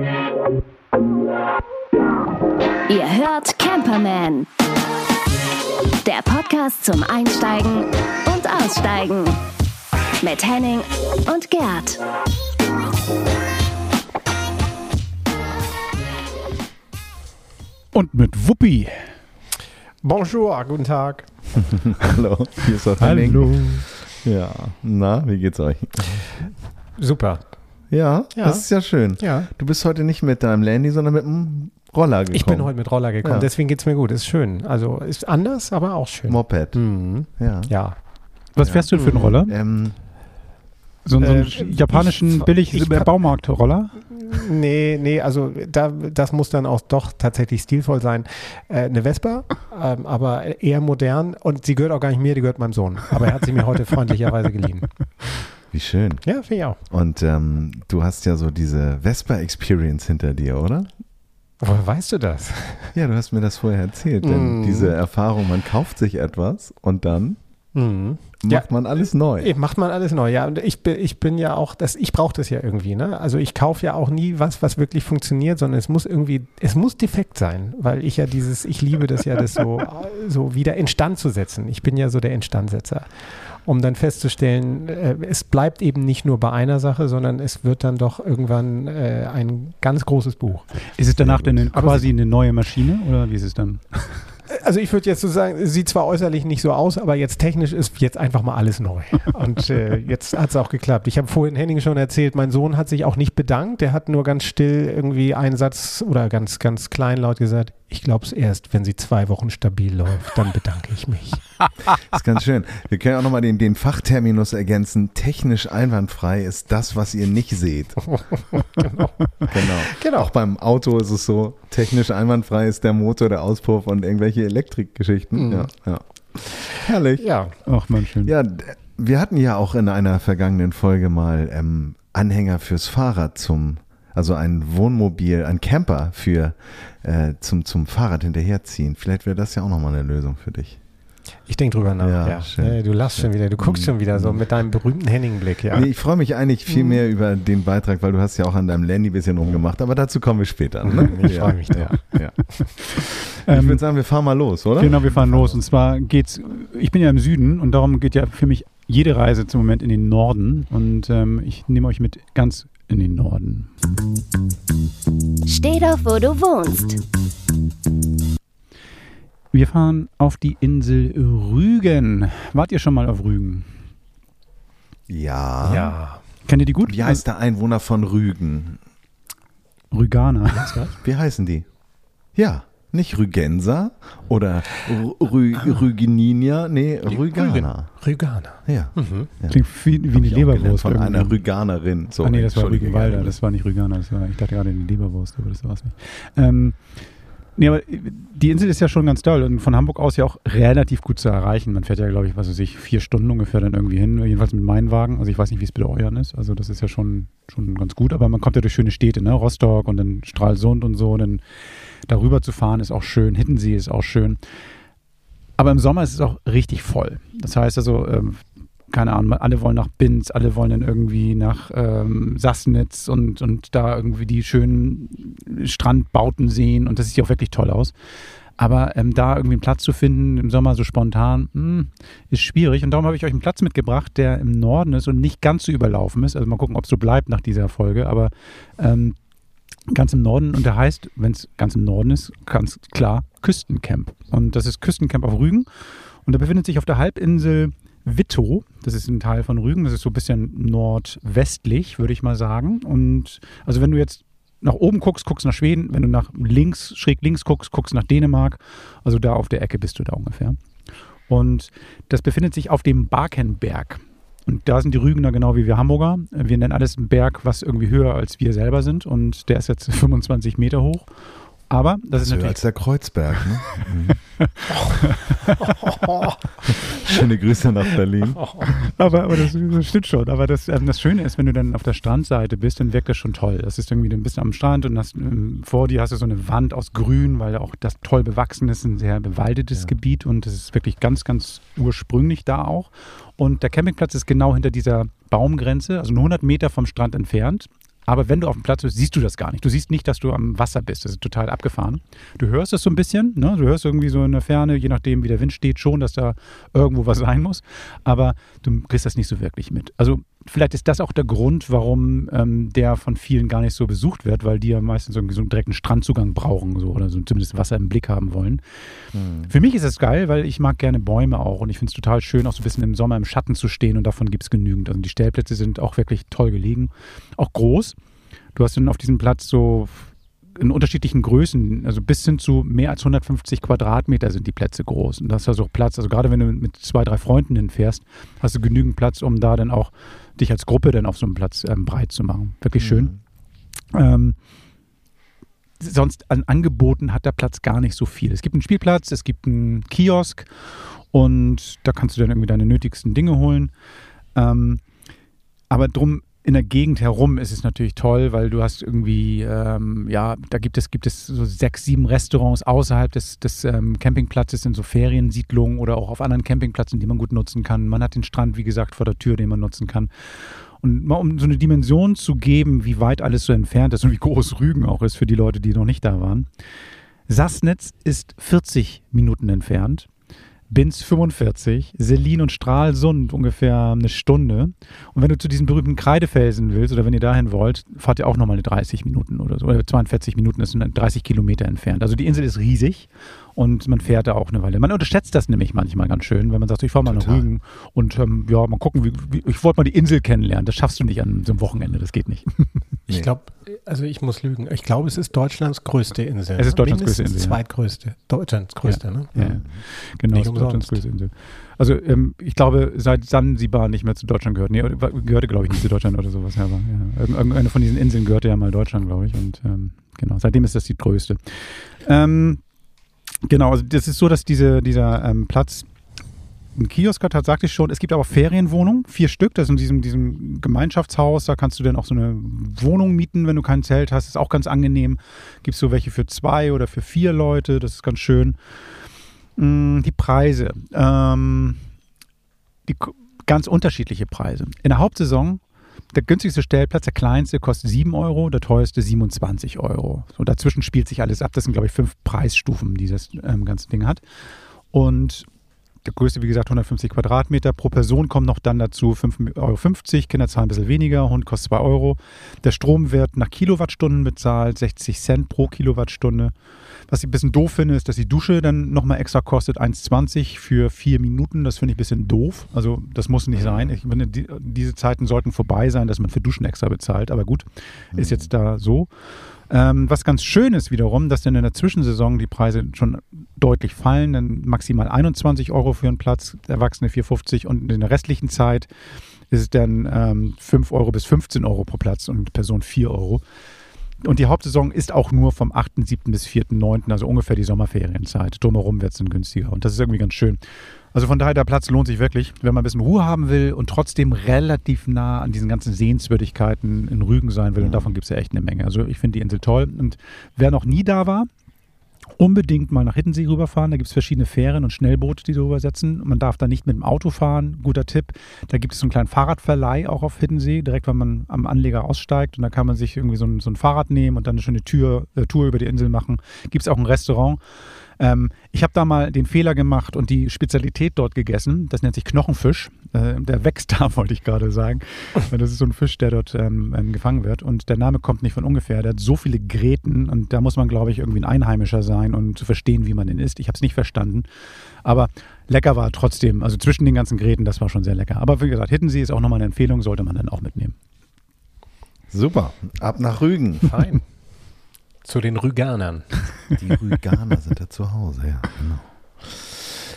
Ihr hört Camperman. Der Podcast zum Einsteigen und Aussteigen. Mit Henning und Gerd. Und mit Wuppi. Bonjour, guten Tag. Hallo, hier ist das Henning. Hallo. Ja, na, wie geht's euch? Super. Ja, Ja. das ist ja schön. Ja. Du bist heute nicht mit deinem Landy, sondern mit dem Roller gekommen. Ich bin heute mit Roller gekommen, Ja. deswegen geht's mir gut. Ist schön. Also ist anders, aber auch schön. Moped. Mhm. Ja. Ja. Was fährst du denn für einen Roller? Ähm, So, so einen Äh, japanischen ich- billig ich- Baumarkt-Roller? Nee, nee, also da, das muss dann auch doch tatsächlich stilvoll sein. Äh, eine Vespa, ähm, aber eher modern und sie gehört auch gar nicht mir, die gehört meinem Sohn. Aber er hat sie mir heute freundlicherweise geliehen. wie schön. Ja, finde ich auch. Und ähm, du hast ja so diese Vespa-Experience hinter dir, oder? Woher weißt du das? Ja, du hast mir das vorher erzählt. Denn Mm. diese Erfahrung, man kauft sich etwas und dann Mhm. macht Ja. man alles neu. Macht man alles neu, ja. Und ich bin, ich bin ja auch, das, ich brauche das ja irgendwie, ne? Also ich kaufe ja auch nie was, was wirklich funktioniert, sondern es muss irgendwie, es muss defekt sein, weil ich ja dieses, ich liebe das ja, das so, so wieder instand zu setzen. Ich bin ja so der Instandsetzer. Um dann festzustellen, äh, es bleibt eben nicht nur bei einer Sache, sondern es wird dann doch irgendwann äh, ein ganz großes Buch. Ist es danach denn eine, quasi eine neue Maschine oder wie ist es dann? Also ich würde jetzt so sagen, es sieht zwar äußerlich nicht so aus, aber jetzt technisch ist jetzt einfach mal alles neu. Und äh, jetzt hat es auch geklappt. Ich habe vorhin Henning schon erzählt, mein Sohn hat sich auch nicht bedankt. Der hat nur ganz still irgendwie einen Satz oder ganz, ganz kleinlaut gesagt, ich glaube es erst, wenn sie zwei Wochen stabil läuft, dann bedanke ich mich. Das ist ganz schön. Wir können auch nochmal den, den Fachterminus ergänzen. Technisch einwandfrei ist das, was ihr nicht seht. genau. Genau. Genau. Auch beim Auto ist es so, technisch einwandfrei ist der Motor, der Auspuff und irgendwelche Elektrikgeschichten. Mhm. Ja, ja. Herrlich. Ja, Ach man, schön. Ja, wir hatten ja auch in einer vergangenen Folge mal ähm, Anhänger fürs Fahrrad zum, also ein Wohnmobil, ein Camper für äh, zum, zum Fahrrad hinterherziehen. Vielleicht wäre das ja auch nochmal eine Lösung für dich. ich denke drüber nach. Ja, Ja, schön. Äh, du lachst schon wieder, du guckst schon wieder so mit deinem berühmten Henning-Blick. Ja. Nee, ich freue mich eigentlich viel mehr über den Beitrag, weil du hast ja auch an deinem Landy ein bisschen rumgemacht, aber dazu kommen wir später. Ne? Ich freu mich ja, ja. Ich Ähm, würde sagen, wir fahren mal los, oder? Genau, wir fahren los. Und zwar geht's, ich bin ja im Süden und darum geht ja für mich jede Reise zum Moment in den Norden. Und ähm, ich nehme euch mit ganz in den Norden. Steh doch, wo du wohnst. Wir fahren auf die Insel Rügen. Wart ihr schon mal auf Rügen? Ja. ja. Kennt ihr die gut? Wie heißt der Einwohner von Rügen? Rüganer. Wie heißen die? Ja, nicht Rügenser oder Rü Rügeninia, nee, Rüganer. Rüganer. Ja. Mhm. Klingt wie, wie eine Leberwurst. von einer irgendwie. Rüganerin. So, ah, nee, das war Rügenwalder, das war nicht Rüganer, das war, ich dachte gerade eine Leberwurst, aber das war es nicht. Ähm, nee, aber die Insel ist ja schon ganz toll und von Hamburg aus ja auch relativ gut zu erreichen. Man fährt ja, glaube ich, was weiß ich, vier Stunden ungefähr dann irgendwie hin, jedenfalls mit meinem Wagen. Also ich weiß nicht, wie es bei euren ist, also das ist ja schon, schon ganz gut, aber man kommt ja durch schöne Städte, ne? Rostock und dann Stralsund und so, und dann darüber zu fahren ist auch schön, Hittensee ist auch schön. Aber im Sommer ist es auch richtig voll. Das heißt also, ähm, keine Ahnung, alle wollen nach Binz, alle wollen dann irgendwie nach ähm, Sassnitz und, und da irgendwie die schönen Strandbauten sehen und das sieht ja auch wirklich toll aus. Aber ähm, da irgendwie einen Platz zu finden im Sommer so spontan, hm, ist schwierig. Und darum habe ich euch einen Platz mitgebracht, der im Norden ist und nicht ganz so überlaufen ist. Also mal gucken, ob es so bleibt nach dieser Folge. Aber ähm, ganz im Norden und der heißt, wenn es ganz im Norden ist, ganz klar Küstencamp. Und das ist Küstencamp auf Rügen. Und da befindet sich auf der Halbinsel Wittow, das ist ein Teil von Rügen, das ist so ein bisschen nordwestlich, würde ich mal sagen. Und also wenn du jetzt nach oben guckst, guckst nach Schweden, wenn du nach links, schräg links guckst, guckst nach Dänemark. Also da auf der Ecke bist du da ungefähr. Und das befindet sich auf dem Barkenberg. Und da sind die Rügener genau wie wir Hamburger. Wir nennen alles einen Berg, was irgendwie höher als wir selber sind. Und der ist jetzt 25 Meter hoch. Aber das ist höher natürlich als der Kreuzberg, ne? Mhm. Schöne Grüße nach Berlin. Aber, aber das, das stimmt schon. Aber das, ähm, das Schöne ist, wenn du dann auf der Strandseite bist, dann wirkt das schon toll. Das ist irgendwie, du bist am Strand und hast, ähm, vor dir hast du so eine Wand aus Grün, weil auch das toll bewachsen ist, ein sehr bewaldetes Ja. Gebiet und es ist wirklich ganz, ganz ursprünglich da auch. Und der Campingplatz ist genau hinter dieser Baumgrenze, also nur 100 Meter vom Strand entfernt. Aber wenn du auf dem Platz bist, siehst du das gar nicht. Du siehst nicht, dass du am Wasser bist. Das ist total abgefahren. Du hörst es so ein bisschen, ne? du hörst irgendwie so in der Ferne, je nachdem, wie der Wind steht, schon, dass da irgendwo was sein muss, aber du kriegst das nicht so wirklich mit. Also vielleicht ist das auch der Grund, warum ähm, der von vielen gar nicht so besucht wird, weil die ja meistens irgendwie so einen direkten Strandzugang brauchen so, oder so zumindest Wasser im Blick haben wollen. Mhm. Für mich ist es geil, weil ich mag gerne Bäume auch und ich finde es total schön, auch so ein bisschen im Sommer im Schatten zu stehen und davon gibt es genügend. Also die Stellplätze sind auch wirklich toll gelegen, auch groß. Du hast dann auf diesem Platz so in unterschiedlichen Größen, also bis hin zu mehr als 150 Quadratmeter sind die Plätze groß. Und da hast du also auch Platz, also gerade wenn du mit zwei, drei Freunden hinfährst, hast du genügend Platz, um da dann auch dich als Gruppe dann auf so einem Platz ähm, breit zu machen. Wirklich schön. Mhm. Ähm, sonst an Angeboten hat der Platz gar nicht so viel. Es gibt einen Spielplatz, es gibt einen Kiosk und da kannst du dann irgendwie deine nötigsten Dinge holen. Ähm, aber drum in der Gegend herum ist es natürlich toll, weil du hast irgendwie, ähm, ja, da gibt es, gibt es so sechs, sieben Restaurants außerhalb des, des ähm, Campingplatzes in so Feriensiedlungen oder auch auf anderen Campingplätzen, die man gut nutzen kann. Man hat den Strand, wie gesagt, vor der Tür, den man nutzen kann. Und mal um so eine Dimension zu geben, wie weit alles so entfernt ist und wie groß Rügen auch ist für die Leute, die noch nicht da waren. Sassnitz ist 40 Minuten entfernt. Binz 45, Selin und Stralsund ungefähr eine Stunde. Und wenn du zu diesen berühmten Kreidefelsen willst oder wenn ihr dahin wollt, fahrt ihr auch nochmal eine 30 Minuten oder so. Oder 42 Minuten, das sind 30 Kilometer entfernt. Also die Insel ist riesig und man fährt da auch eine Weile. Man unterschätzt das nämlich manchmal ganz schön, wenn man sagt, ich fahre mal nach Rügen und ähm, ja, mal gucken, wie, wie, ich wollte mal die Insel kennenlernen. Das schaffst du nicht an so einem Wochenende, das geht nicht. Ich glaube, also ich muss lügen. Ich glaube, es ist Deutschlands größte Insel. Es ist Deutschlands größte Insel. Zweitgrößte. Deutschlands größte, ja. ne? Ja, ja. Genau, es ist Deutschlands größte Insel. Also ähm, ich glaube, seit Sansibar nicht mehr zu Deutschland gehört. Nee, gehörte, glaube ich, nicht zu Deutschland oder sowas. Ja, aber, ja. Irgendeine von diesen Inseln gehörte ja mal Deutschland, glaube ich. Und ähm, genau, seitdem ist das die größte. Ähm, genau, also das ist so, dass diese, dieser ähm, Platz ein Kiosk hat, sagte ich schon. Es gibt aber Ferienwohnungen, vier Stück. Das ist in diesem, diesem Gemeinschaftshaus. Da kannst du dann auch so eine Wohnung mieten, wenn du kein Zelt hast. Ist auch ganz angenehm. Gibt es so welche für zwei oder für vier Leute. Das ist ganz schön. Mm, die Preise. Ähm, die ganz unterschiedliche Preise. In der Hauptsaison der günstigste Stellplatz, der kleinste, kostet 7 Euro, der teuerste 27 Euro. So dazwischen spielt sich alles ab. Das sind, glaube ich, fünf Preisstufen, die das ähm, ganze Ding hat. Und der größte, wie gesagt, 150 Quadratmeter. Pro Person kommt noch dann dazu 5,50 Euro. Kinder zahlen ein bisschen weniger, Hund kostet 2 Euro. Der Strom wird nach Kilowattstunden bezahlt, 60 Cent pro Kilowattstunde. Was ich ein bisschen doof finde, ist, dass die Dusche dann nochmal extra kostet, 1,20 für vier Minuten. Das finde ich ein bisschen doof. Also das muss nicht sein. Ich finde, die, diese Zeiten sollten vorbei sein, dass man für Duschen extra bezahlt. Aber gut, ist jetzt da so. Ähm, was ganz schön ist wiederum, dass dann in der Zwischensaison die Preise schon deutlich fallen. Dann maximal 21 Euro für einen Platz, Erwachsene 4,50 und in der restlichen Zeit ist es dann ähm, 5 Euro bis 15 Euro pro Platz und Person 4 Euro. Und die Hauptsaison ist auch nur vom 8.7. bis 4.9., also ungefähr die Sommerferienzeit. Drumherum wird es dann günstiger. Und das ist irgendwie ganz schön. Also von daher, der Platz lohnt sich wirklich, wenn man ein bisschen Ruhe haben will und trotzdem relativ nah an diesen ganzen Sehenswürdigkeiten in Rügen sein will. Und mhm. davon gibt es ja echt eine Menge. Also ich finde die Insel toll. Und wer noch nie da war, unbedingt mal nach Hiddensee rüberfahren. Da gibt es verschiedene Fähren und Schnellboote, die so übersetzen. Man darf da nicht mit dem Auto fahren. Guter Tipp. Da gibt es so einen kleinen Fahrradverleih auch auf Hiddensee, direkt wenn man am Anleger aussteigt. Und da kann man sich irgendwie so ein, so ein Fahrrad nehmen und dann eine schöne Tür, äh, Tour über die Insel machen. Gibt es auch ein Restaurant. Ähm, ich habe da mal den Fehler gemacht und die Spezialität dort gegessen. Das nennt sich Knochenfisch. Äh, der wächst da, wollte ich gerade sagen. Das ist so ein Fisch, der dort ähm, ähm, gefangen wird. Und der Name kommt nicht von ungefähr. Der hat so viele Gräten und da muss man, glaube ich, irgendwie ein Einheimischer sein und zu verstehen, wie man den isst. Ich habe es nicht verstanden. Aber lecker war trotzdem. Also zwischen den ganzen Gräten, das war schon sehr lecker. Aber wie gesagt, Hittensee ist auch nochmal eine Empfehlung, sollte man dann auch mitnehmen. Super. Ab nach Rügen. Fein. Zu den Rüganern. Die Rüganer sind da zu Hause, ja, genau.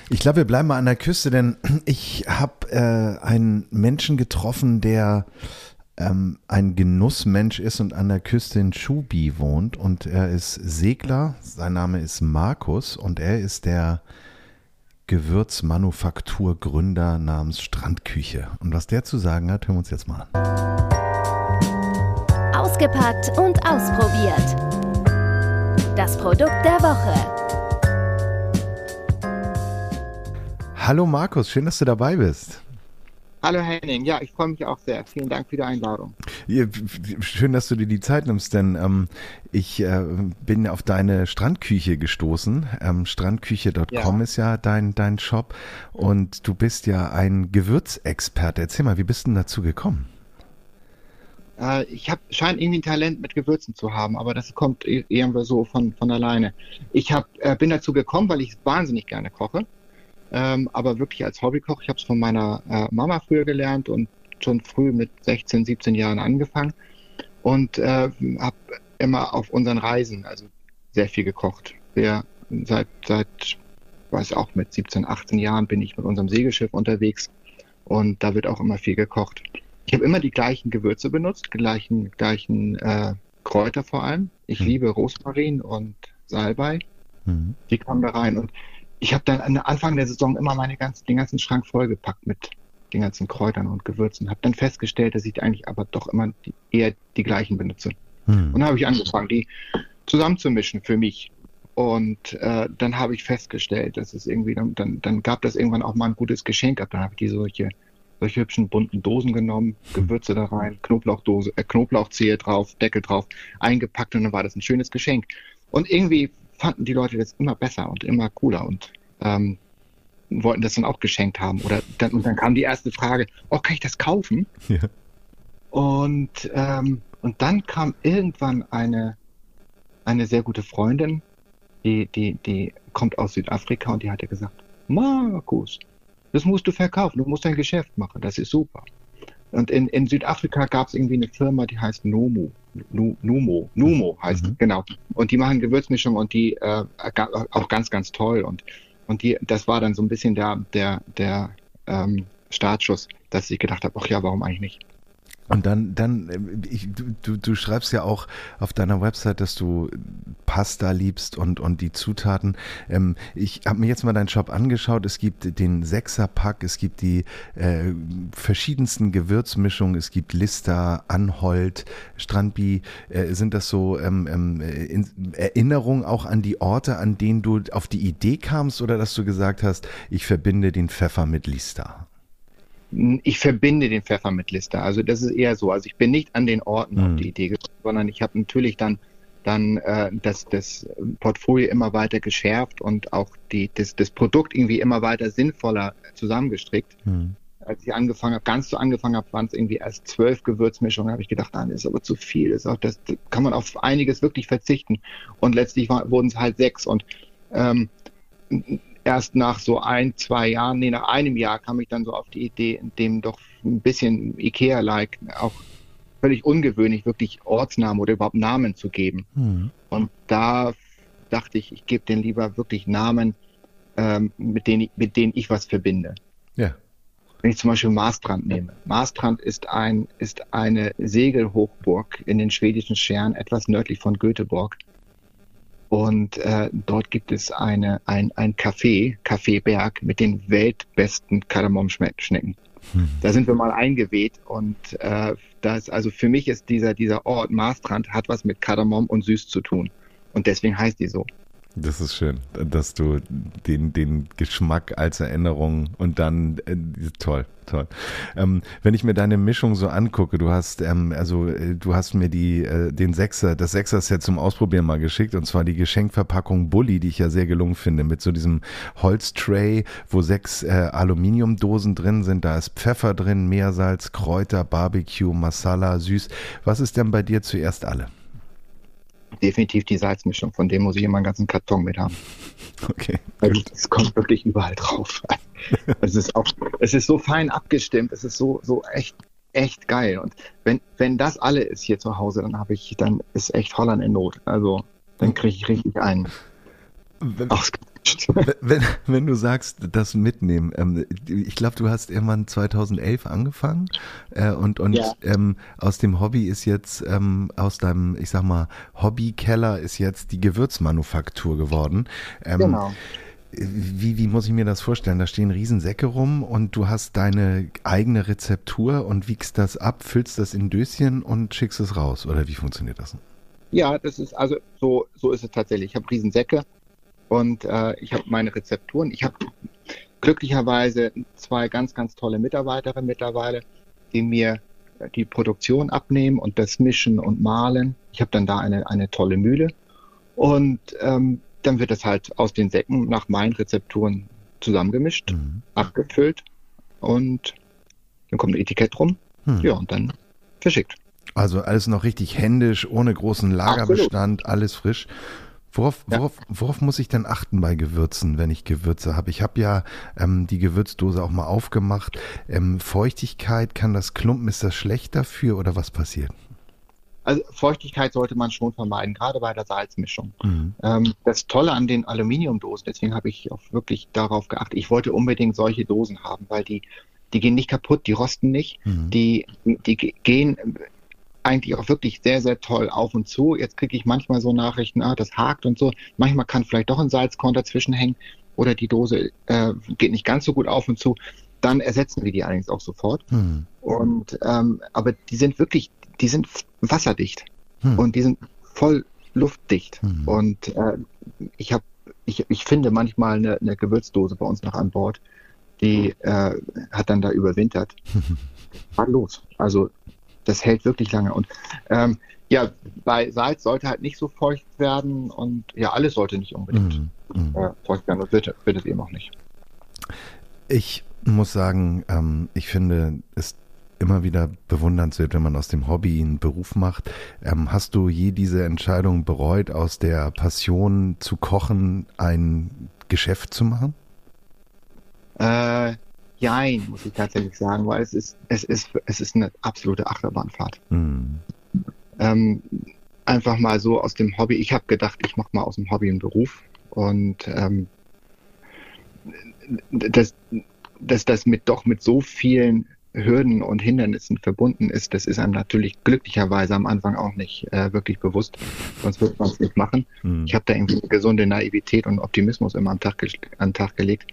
Ich glaube, wir bleiben mal an der Küste, denn ich habe äh, einen Menschen getroffen, der ähm, ein Genussmensch ist und an der Küste in Schubi wohnt. Und er ist Segler, sein Name ist Markus und er ist der Gewürzmanufakturgründer namens Strandküche. Und was der zu sagen hat, hören wir uns jetzt mal an. Ausgepackt und ausprobiert das Produkt der Woche. Hallo Markus, schön, dass du dabei bist. Hallo Henning, ja, ich freue mich auch sehr. Vielen Dank für die Einladung. Schön, dass du dir die Zeit nimmst, denn ähm, ich äh, bin auf deine Strandküche gestoßen. Ähm, Strandküche.com ja. ist ja dein, dein Shop und du bist ja ein Gewürzexperte. Erzähl mal, wie bist du denn dazu gekommen? Äh, ich habe scheint irgendwie ein Talent mit Gewürzen zu haben, aber das kommt irgendwie so von, von alleine. Ich hab, äh, bin dazu gekommen, weil ich wahnsinnig gerne koche, ähm, aber wirklich als Hobbykoch. Ich habe es von meiner äh, Mama früher gelernt und schon früh mit 16, 17 Jahren angefangen und äh, habe immer auf unseren Reisen also sehr viel gekocht. Wir seit seit weiß auch mit 17, 18 Jahren bin ich mit unserem Segelschiff unterwegs und da wird auch immer viel gekocht. Ich habe immer die gleichen Gewürze benutzt, gleichen, gleichen äh, Kräuter vor allem. Ich mhm. liebe Rosmarin und Salbei. Mhm. Die kamen da rein. Und ich habe dann am Anfang der Saison immer meine ganzen, den ganzen Schrank vollgepackt mit den ganzen Kräutern und Gewürzen. Habe dann festgestellt, dass ich eigentlich aber doch immer die, eher die gleichen benutze. Mhm. Und dann habe ich angefangen, die zusammenzumischen für mich. Und äh, dann habe ich festgestellt, dass es irgendwie, dann, dann, dann gab das irgendwann auch mal ein gutes Geschenk ab. Dann habe ich die solche solche hübschen bunten Dosen genommen, Gewürze da rein, Knoblauchdose, äh, Knoblauchzehe drauf, Deckel drauf, eingepackt und dann war das ein schönes Geschenk. Und irgendwie fanden die Leute das immer besser und immer cooler und ähm, wollten das dann auch geschenkt haben. Oder dann, und dann kam die erste Frage, oh, kann ich das kaufen? Ja. Und, ähm, und dann kam irgendwann eine, eine sehr gute Freundin, die, die, die kommt aus Südafrika und die hat ja gesagt, Markus, das musst du verkaufen, du musst ein Geschäft machen, das ist super. Und in, in Südafrika gab es irgendwie eine Firma, die heißt Nomu. Numo, Numo heißt mhm. genau. Und die machen Gewürzmischung und die äh, auch ganz, ganz toll. Und, und die, das war dann so ein bisschen der, der, der ähm, Startschuss, dass ich gedacht habe, ach ja, warum eigentlich nicht? Und dann, dann, äh, ich, du, du schreibst ja auch auf deiner Website, dass du Pasta liebst und, und die Zutaten. Ähm, ich habe mir jetzt mal deinen Shop angeschaut. Es gibt den Sechserpack, es gibt die äh, verschiedensten Gewürzmischungen, es gibt Lister, Anhold, Strandbi. Äh, sind das so ähm, ähm, Erinnerungen auch an die Orte, an denen du auf die Idee kamst oder dass du gesagt hast, ich verbinde den Pfeffer mit Lister? Ich verbinde den Pfeffer mit Lister. Also das ist eher so. Also ich bin nicht an den Orten mhm. auf die Idee gekommen, sondern ich habe natürlich dann dann äh, das, das Portfolio immer weiter geschärft und auch die, das, das Produkt irgendwie immer weiter sinnvoller zusammengestrickt. Mhm. Als ich angefangen habe, ganz zu angefangen habe, waren es irgendwie erst zwölf Gewürzmischungen, habe ich gedacht, nein, das ist aber zu viel. Das, auch, das, das kann man auf einiges wirklich verzichten. Und letztlich wurden es halt sechs. Und ähm, erst nach so ein, zwei Jahren, nee, nach einem Jahr kam ich dann so auf die Idee, dem doch ein bisschen Ikea-like, auch völlig ungewöhnlich, wirklich Ortsnamen oder überhaupt Namen zu geben. Mhm. Und da dachte ich, ich gebe denen lieber wirklich Namen, ähm, mit, denen, mit denen ich was verbinde. Ja. Wenn ich zum Beispiel Maastrand nehme. Maastrand ist ein, ist eine Segelhochburg in den schwedischen Scheren, etwas nördlich von Göteborg. Und äh, dort gibt es eine, ein, ein Café, Café Berg, mit den weltbesten Kardamomschnecken. Hm. Da sind wir mal eingeweht und äh, das, also für mich ist dieser, dieser Ort Maastrand hat was mit Kardamom und Süß zu tun. Und deswegen heißt die so. Das ist schön, dass du den, den Geschmack als Erinnerung und dann äh, toll, toll. Ähm, wenn ich mir deine Mischung so angucke, du hast ähm, also äh, du hast mir die äh, den Sechser, das Sechser-Set zum Ausprobieren mal geschickt und zwar die Geschenkverpackung Bully, die ich ja sehr gelungen finde, mit so diesem Holztray, wo sechs äh, Aluminiumdosen drin sind. Da ist Pfeffer drin, Meersalz, Kräuter, Barbecue, Masala, süß. Was ist denn bei dir zuerst alle? Definitiv die Salzmischung. Von dem muss ich immer einen ganzen Karton mit haben. Okay. Also es kommt wirklich überall drauf. es ist auch, es ist so fein abgestimmt. Es ist so, so echt, echt geil. Und wenn, wenn das alle ist hier zu Hause, dann habe ich, dann ist echt Holland in Not. Also dann kriege ich richtig einen. Ach, wenn, wenn du sagst, das mitnehmen, ähm, ich glaube, du hast irgendwann 2011 angefangen äh, und, und ja. ähm, aus dem Hobby ist jetzt, ähm, aus deinem, ich sag mal, Hobbykeller ist jetzt die Gewürzmanufaktur geworden. Ähm, genau. Wie, wie muss ich mir das vorstellen? Da stehen Riesensäcke rum und du hast deine eigene Rezeptur und wiegst das ab, füllst das in Döschen und schickst es raus. Oder wie funktioniert das? Ja, das ist also so, so ist es tatsächlich. Ich habe Riesensäcke und äh, ich habe meine Rezepturen. Ich habe glücklicherweise zwei ganz, ganz tolle Mitarbeiterinnen mittlerweile, die mir die Produktion abnehmen und das Mischen und Mahlen. Ich habe dann da eine, eine tolle Mühle. Und ähm, dann wird das halt aus den Säcken nach meinen Rezepturen zusammengemischt, Mhm. abgefüllt und dann kommt ein Etikett rum. Hm. Ja, und dann verschickt. Also alles noch richtig händisch, ohne großen Lagerbestand, alles frisch. Worauf, worauf, worauf muss ich denn achten bei Gewürzen, wenn ich Gewürze habe? Ich habe ja ähm, die Gewürzdose auch mal aufgemacht. Ähm, Feuchtigkeit, kann das klumpen? Ist das schlecht dafür oder was passiert? Also Feuchtigkeit sollte man schon vermeiden, gerade bei der Salzmischung. Mhm. Ähm, das Tolle an den Aluminiumdosen, deswegen habe ich auch wirklich darauf geachtet. Ich wollte unbedingt solche Dosen haben, weil die, die gehen nicht kaputt, die rosten nicht, Mhm. die, die ge- gehen eigentlich auch wirklich sehr, sehr toll auf und zu. Jetzt kriege ich manchmal so Nachrichten, ah, das hakt und so. Manchmal kann vielleicht doch ein Salzkorn dazwischen hängen oder die Dose äh, geht nicht ganz so gut auf und zu. Dann ersetzen wir die allerdings auch sofort. Mhm. Und ähm, aber die sind wirklich, die sind wasserdicht Hm. und die sind voll luftdicht. Hm. Und äh, ich habe, ich, ich finde manchmal eine, eine Gewürzdose bei uns noch an Bord, die äh, hat dann da überwintert. War los. Also das hält wirklich lange. Und ähm, ja, bei Salz sollte halt nicht so feucht werden und ja, alles sollte nicht unbedingt Mhm. Mhm. äh, feucht werden und wird, es eben auch nicht. Ich muss sagen, ähm, ich finde es immer wieder bewundernswert, wenn man aus dem Hobby einen Beruf macht. Ähm, hast du je diese Entscheidung bereut, aus der Passion zu kochen ein Geschäft zu machen? Äh, jein, muss ich tatsächlich sagen, weil es ist, es ist, es ist eine absolute Achterbahnfahrt. Mhm. ähm, einfach mal so aus dem Hobby. Ich habe gedacht, ich mache mal aus dem Hobby einen Beruf und ähm, dass, dass das mit doch mit so vielen Hürden und Hindernissen verbunden ist, das ist einem natürlich glücklicherweise am Anfang auch nicht äh, wirklich bewusst, sonst würde man es nicht machen. Mhm. Ich habe da irgendwie eine gesunde Naivität und Optimismus immer am Tag, an den Tag gelegt.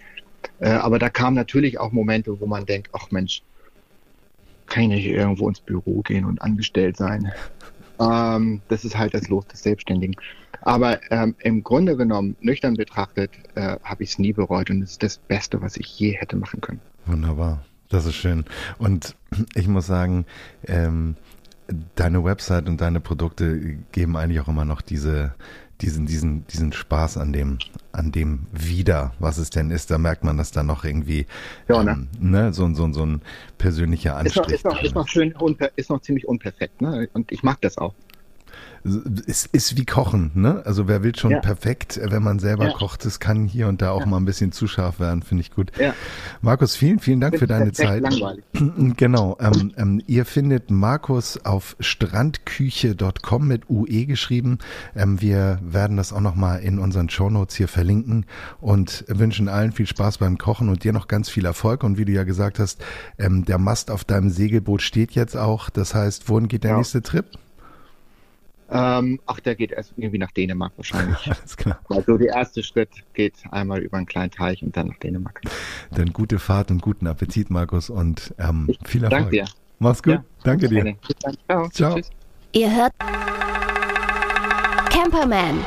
Äh, aber da kamen natürlich auch Momente, wo man denkt, ach Mensch, kann ich nicht irgendwo ins Büro gehen und angestellt sein? Ähm, das ist halt das Los des Selbstständigen. Aber ähm, im Grunde genommen, nüchtern betrachtet, äh, habe ich es nie bereut und es ist das Beste, was ich je hätte machen können. Wunderbar. Das ist schön. Und ich muss sagen, ähm, deine Website und deine Produkte geben eigentlich auch immer noch diese, diesen, diesen, diesen Spaß an dem, an dem wieder, was es denn ist. Da merkt man, dass da noch irgendwie Ja, ne? ähm, ne, so, so, so ein persönlicher Ist noch, Anstrich ist noch, ist noch schön, unper ist noch ziemlich unperfekt, ne? Und ich mag das auch. Es ist wie Kochen, ne? Also wer will schon Ja. perfekt, wenn man selber Ja. kocht, es kann hier und da auch Ja. mal ein bisschen zu scharf werden, finde ich gut. Markus, vielen, vielen Dank für deine Zeit. Langweilig. Genau. Ähm, ähm, ihr findet Markus auf strandküche.com mit UE geschrieben. Ähm, wir werden das auch nochmal in unseren Shownotes hier verlinken und wünschen allen viel Spaß beim Kochen und dir noch ganz viel Erfolg. Und wie du ja gesagt hast, ähm, der Mast auf deinem Segelboot steht jetzt auch. Das heißt, wohin geht der nächste Trip? Ähm, ach, der geht erst irgendwie nach Dänemark wahrscheinlich. Alles klar. Also der erste Schritt geht einmal über einen kleinen Teich und dann nach Dänemark. Dann gute Fahrt und guten Appetit, Markus, und ähm, viel Erfolg. Danke dir. Mach's gut. Ja, Danke dir. Bis dann. Ciao. Ciao. Ihr hört Camperman.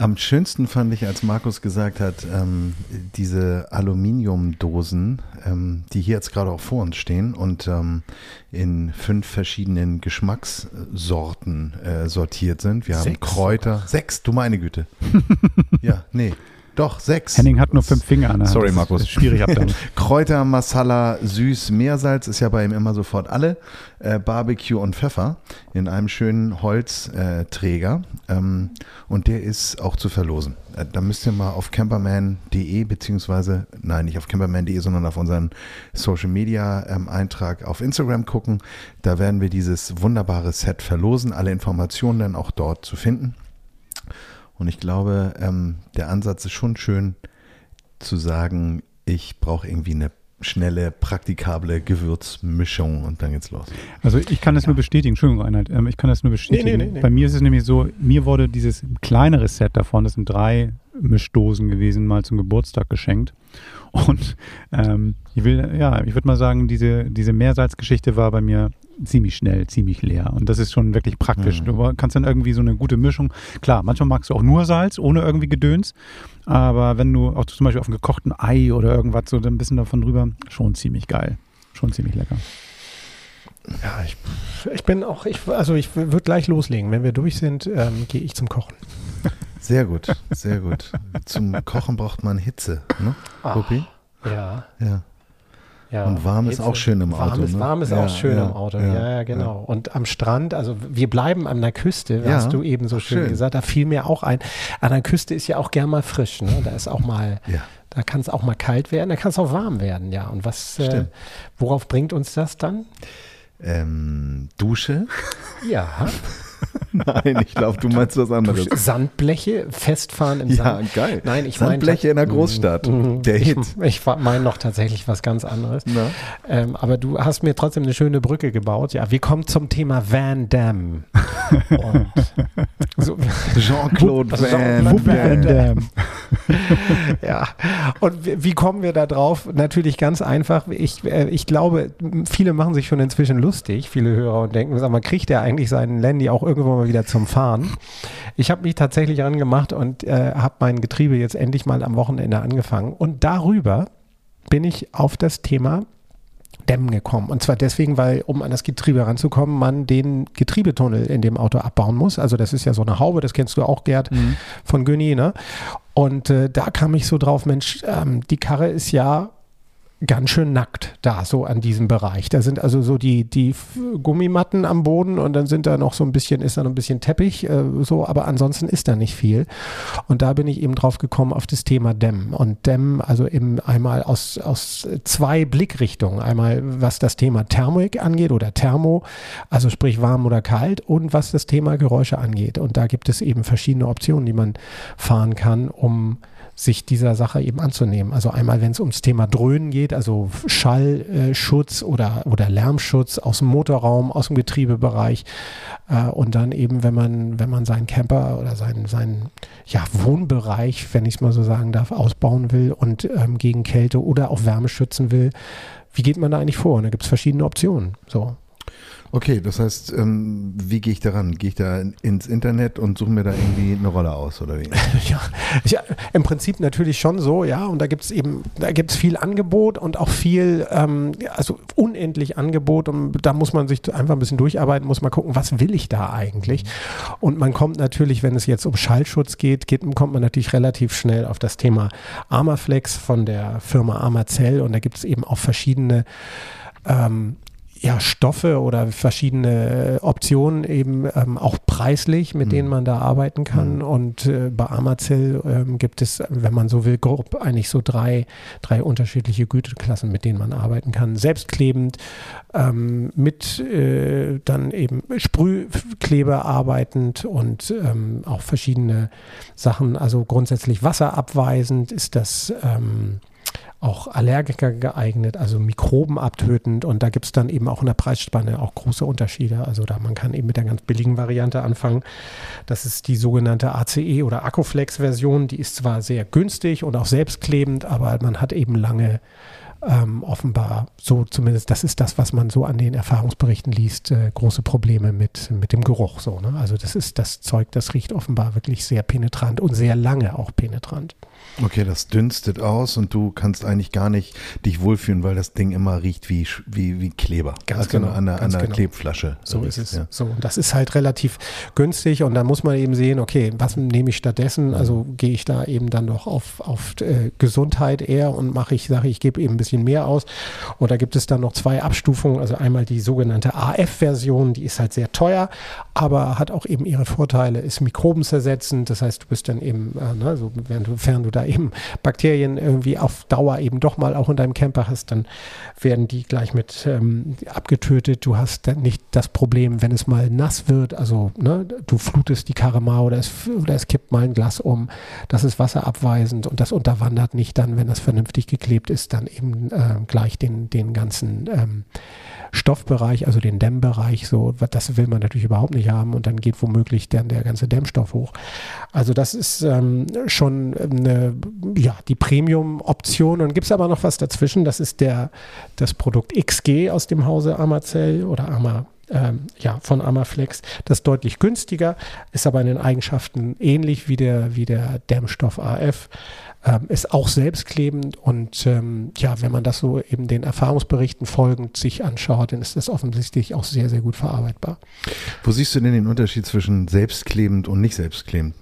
Am schönsten fand ich, als Markus gesagt hat, ähm, diese Aluminiumdosen, ähm, die hier jetzt gerade auch vor uns stehen und ähm, in fünf verschiedenen Geschmackssorten äh, sortiert sind. Wir haben Sechs Kräuter. Sechs, du meine Güte. ja, nee. Doch, sechs. Henning hat nur fünf Finger an. Sorry, Das ist- Markus. schwierig ab damit. Kräuter, Masala, Süß, Meersalz ist ja bei ihm immer sofort alle. Äh, Barbecue und Pfeffer in einem schönen Holzträger. Äh, ähm, und der ist auch zu verlosen. Äh, da müsst ihr mal auf camperman.de beziehungsweise, nein, nicht auf camperman.de, sondern auf unseren Social Media ähm, Eintrag auf Instagram gucken. Da werden wir dieses wunderbare Set verlosen. Alle Informationen dann auch dort zu finden. Und ich glaube, ähm, der Ansatz ist schon schön zu sagen, ich brauche irgendwie eine schnelle, praktikable Gewürzmischung und dann geht's los. Also ich kann das nur bestätigen, Entschuldigung Reinhard, ähm, ich kann das nur bestätigen. nee, nee, nee. Bei mir ist es nämlich so, mir wurde dieses kleinere Set davon, das sind drei Mischdosen gewesen, mal zum Geburtstag geschenkt. Und ähm, ich will, ja, ich würde mal sagen, diese, diese Meersalzgeschichte war bei mir ziemlich schnell, ziemlich leer. Und das ist schon wirklich praktisch. Mhm. Du kannst dann irgendwie so eine gute Mischung. Klar, manchmal magst du auch nur Salz, ohne irgendwie Gedöns. Aber wenn du auch zum Beispiel auf einem gekochten Ei oder irgendwas so ein bisschen davon drüber, schon ziemlich geil. Schon ziemlich lecker. Ja, ich, ich bin auch, ich, also ich würde gleich loslegen. Wenn wir durch sind, ähm, gehe ich zum Kochen. Sehr gut, sehr gut. Zum Kochen braucht man Hitze, ne? Rupi? Ja, Ja. ja. Und warm ist auch schön im warm Auto, Ist, ne? Warm ist Ja, auch schön ja, im Auto. ja, Ja, genau. Und am Strand, also wir bleiben an der Küste, hast du eben so ach, schön, schön. gesagt. Da fiel mir auch ein. An der Küste ist ja auch gern mal frisch. Ne? Da ist auch mal, da kann es auch mal kalt werden, da kann es auch warm werden, ja. Und was, äh, worauf bringt uns das dann? Ähm, Dusche? Ja, Nein, ich glaube, du meinst was anderes. Sandbleche, festfahren im Ja, Sand. geil. Nein, ich Sandbleche in der Großstadt. Mhm. Der ich, Hit. Ich meine noch tatsächlich was ganz anderes. Ähm, aber du hast mir trotzdem eine schöne Brücke gebaut. Ja, wir kommen zum Thema Van Damme. So, Jean-Claude Also Van Jean-Claude Van Damme. ja, und wie, wie kommen wir da drauf? Natürlich ganz einfach. Ich, äh, ich glaube, viele machen sich schon inzwischen lustig, viele Hörer, und denken, sag mal, kriegt der eigentlich seinen Landy auch irgendwo mal wieder zum Fahren? Ich habe mich tatsächlich rangemacht und äh, habe mein Getriebe jetzt endlich mal am Wochenende angefangen. Und darüber bin ich auf das Thema Dämmen gekommen. Und zwar deswegen, weil, um an das Getriebe ranzukommen, man den Getriebetunnel in dem Auto abbauen muss. Also das ist ja so eine Haube, das kennst du auch, Gerd, von Günni, ne? Und äh, da kam ich so drauf, Mensch, ähm, die Karre ist ja ganz schön nackt da, so an diesem Bereich. Da sind also so die, die Gummimatten am Boden und dann sind da noch so ein bisschen, ist da noch ein bisschen Teppich, äh, so, aber ansonsten ist da nicht viel. Und da bin ich eben drauf gekommen auf das Thema Dämmen. Und Dämmen, also eben einmal aus, aus zwei Blickrichtungen. Einmal, was das Thema Thermik angeht oder Thermo, also sprich warm oder kalt, und was das Thema Geräusche angeht. Und da gibt es eben verschiedene Optionen, die man fahren kann, um sich dieser Sache eben anzunehmen. Also einmal, wenn es ums Thema Dröhnen geht, also Schallschutz oder, oder Lärmschutz aus dem Motorraum, aus dem Getriebebereich äh, und dann eben, wenn man, wenn man seinen Camper oder seinen, seinen ja, Wohnbereich, wenn ich es mal so sagen darf, ausbauen will und ähm, gegen Kälte oder auch Wärme schützen will, wie geht man da eigentlich vor? Und da gibt es verschiedene Optionen. So. Okay, das heißt, ähm, wie gehe ich daran? Gehe ich da ins Internet und suche mir da irgendwie eine Rolle aus oder wie? Ja, ja, im Prinzip natürlich schon so, ja. Und da gibt es eben, da gibt es viel Angebot und auch viel, ähm, also unendlich Angebot. Und da muss man sich einfach ein bisschen durcharbeiten, muss mal gucken, was will ich da eigentlich? Und man kommt natürlich, wenn es jetzt um Schallschutz geht, geht kommt man natürlich relativ schnell auf das Thema Armaflex von der Firma Armacell. Und da gibt es eben auch verschiedene ähm, ja, Stoffe oder verschiedene äh, Optionen eben ähm, auch preislich, mit Mhm. denen man da arbeiten kann. Mhm. Und äh, bei Amazell ähm, gibt es, wenn man so will, grob eigentlich so drei, drei unterschiedliche Güteklassen, mit denen man arbeiten kann. Selbstklebend, ähm, mit äh, dann eben Sprühkleber arbeitend und ähm, auch verschiedene Sachen. Also grundsätzlich wasserabweisend ist das. Ähm, auch Allergiker geeignet, also Mikroben abtötend und da gibt es dann eben auch in der Preisspanne auch große Unterschiede. Also da man kann eben mit der ganz billigen Variante anfangen. Das ist die sogenannte ACE oder Akkuflex-Version. Die ist zwar sehr günstig und auch selbstklebend, aber man hat eben lange ähm, offenbar so zumindest, das ist das, was man so an den Erfahrungsberichten liest, äh, große Probleme mit, mit dem Geruch. So, ne? Also das ist das Zeug, das riecht offenbar wirklich sehr penetrant und sehr lange auch penetrant. Okay, das dünstet aus und du kannst eigentlich gar nicht dich wohlfühlen, weil das Ding immer riecht wie, wie, wie Kleber. Ganz also genau, An der, ganz an der genau. Klebflasche. So riecht, ist es. Ja. So, und das ist halt relativ günstig und da muss man eben sehen, okay, was nehme ich stattdessen? Also gehe ich da eben dann doch auf, auf äh, Gesundheit eher und mache ich, sage ich, gebe eben ein bisschen mehr aus. Und da gibt es dann noch zwei Abstufungen. Also einmal die sogenannte AF-Version, die ist halt sehr teuer, aber hat auch eben ihre Vorteile, ist mikrobenzersetzend. Das heißt, du bist dann eben, äh, ne, so, du, während du da eben Bakterien irgendwie auf Dauer eben doch mal auch in deinem Camper hast, dann werden die gleich mit ähm, abgetötet. Du hast dann nicht das Problem, wenn es mal nass wird, also ne, du flutest die Karre oder es, oder es kippt mal ein Glas um. Das ist wasserabweisend und das unterwandert nicht dann, wenn das vernünftig geklebt ist, dann eben äh, gleich den, den ganzen ähm, Stoffbereich, also den Dämmbereich, so, das will man natürlich überhaupt nicht haben und dann geht womöglich dann der ganze Dämmstoff hoch. Also das ist ähm, schon eine, ja, die Premium-Option und gibt es aber noch was dazwischen, das ist der, das Produkt XG aus dem Hause Amazell oder Amazell ähm, ja, von Amaflex. Das ist deutlich günstiger, ist aber in den Eigenschaften ähnlich wie der, wie der Dämmstoff AF. Ähm, ist auch selbstklebend und ähm, ja, wenn man das so eben den Erfahrungsberichten folgend sich anschaut, dann ist das offensichtlich auch sehr, sehr gut verarbeitbar. Wo siehst du denn den Unterschied zwischen selbstklebend und nicht selbstklebend?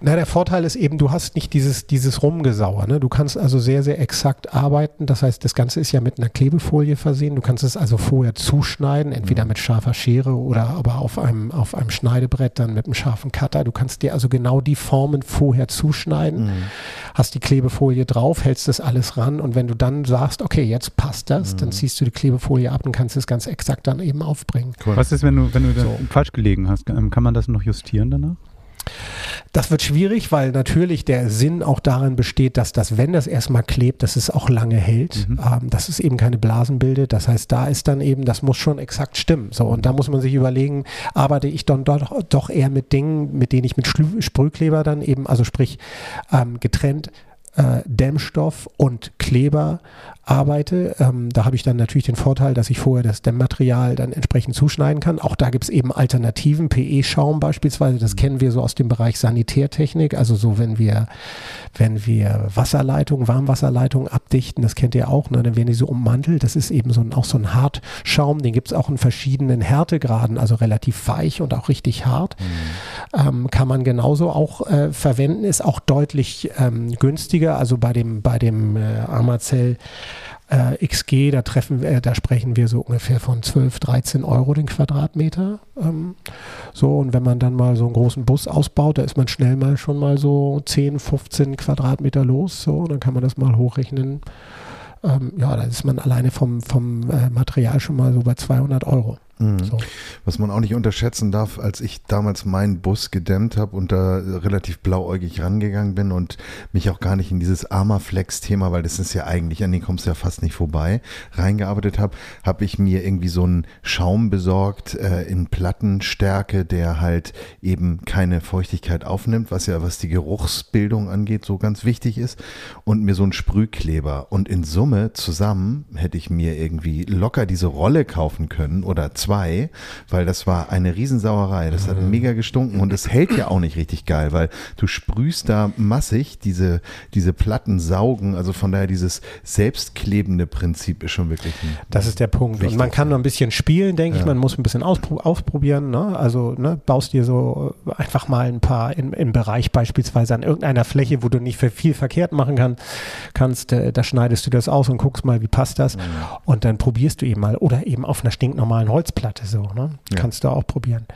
Na, der Vorteil ist eben, du hast nicht dieses, dieses Rumgesauer. Ne? Du kannst also sehr, sehr exakt arbeiten. Das heißt, das Ganze ist ja mit einer Klebefolie versehen. Du kannst es also vorher zuschneiden, entweder mit scharfer Schere oder aber auf einem, auf einem Schneidebrett dann mit einem scharfen Cutter. Du kannst dir also genau die Formen vorher zuschneiden, mhm. hast die Klebefolie drauf, hältst das alles ran und wenn du dann sagst, okay, jetzt passt das, mhm. dann ziehst du die Klebefolie ab und kannst es ganz exakt dann eben aufbringen. Cool. Was ist, wenn du, wenn du so. falsch gelegen hast? Kann man das noch justieren danach? Das wird schwierig, weil natürlich der Sinn auch darin besteht, dass das, wenn das erstmal klebt, dass es auch lange hält, mhm. ähm, dass es eben keine Blasen bildet. Das heißt, da ist dann eben, das muss schon exakt stimmen. So, und da muss man sich überlegen, arbeite ich dann doch, doch eher mit Dingen, mit denen ich mit Sprühkleber dann eben, also sprich ähm, getrennt äh, Dämmstoff und Kleber arbeite. Ähm, da habe ich dann natürlich den Vorteil, dass ich vorher das Dämmmaterial dann entsprechend zuschneiden kann. Auch da gibt es eben Alternativen, PE-Schaum beispielsweise, das kennen wir so aus dem Bereich Sanitärtechnik, also so wenn wir, wenn wir Wasserleitungen, Warmwasserleitungen abdichten, das kennt ihr auch, ne? dann werden die so ummantelt. Das ist eben so ein, auch so ein Hartschaum, den gibt es auch in verschiedenen Härtegraden, also relativ weich und auch richtig hart. Mhm. Ähm, kann man genauso auch äh, verwenden, ist auch deutlich ähm, günstiger, also bei dem, bei dem äh, Amazell äh, XG, da treffen wir, da sprechen wir so ungefähr von 12, 13 Euro den Quadratmeter. Ähm, so, und wenn man dann mal so einen großen Bus ausbaut, da ist man schnell mal schon mal so 10, 15 Quadratmeter los. So, dann kann man das mal hochrechnen. Ähm, ja, da ist man alleine vom, vom äh, Material schon mal so bei 200 Euro. Mhm. So. Was man auch nicht unterschätzen darf, als ich damals meinen Bus gedämmt habe und da relativ blauäugig rangegangen bin und mich auch gar nicht in dieses Armaflex-Thema, weil das ist ja eigentlich, an den kommst du ja fast nicht vorbei, reingearbeitet habe, habe ich mir irgendwie so einen Schaum besorgt äh, in Plattenstärke, der halt eben keine Feuchtigkeit aufnimmt, was ja, was die Geruchsbildung angeht, so ganz wichtig ist und mir so einen Sprühkleber und in Summe zusammen hätte ich mir irgendwie locker diese Rolle kaufen können oder zwei zwei, weil das war eine Riesensauerei. Das hat mhm. mega gestunken und es hält ja auch nicht richtig geil, weil du sprühst da massig, diese, diese Platten saugen. Also von daher dieses selbstklebende Prinzip ist schon wirklich Das ist der Punkt. Und man kann nur ein bisschen spielen, denke ja. ich. Man muss ein bisschen ausprobieren. Ne? Also ne, baust dir so einfach mal ein paar in, im Bereich beispielsweise an irgendeiner Fläche, wo du nicht viel verkehrt machen kann, kannst, äh, da schneidest du das aus und guckst mal, wie passt das. Mhm. Und dann probierst du eben mal oder eben auf einer stinknormalen Holzplatte Festplatte so. Ne? Ja. Kannst du auch probieren.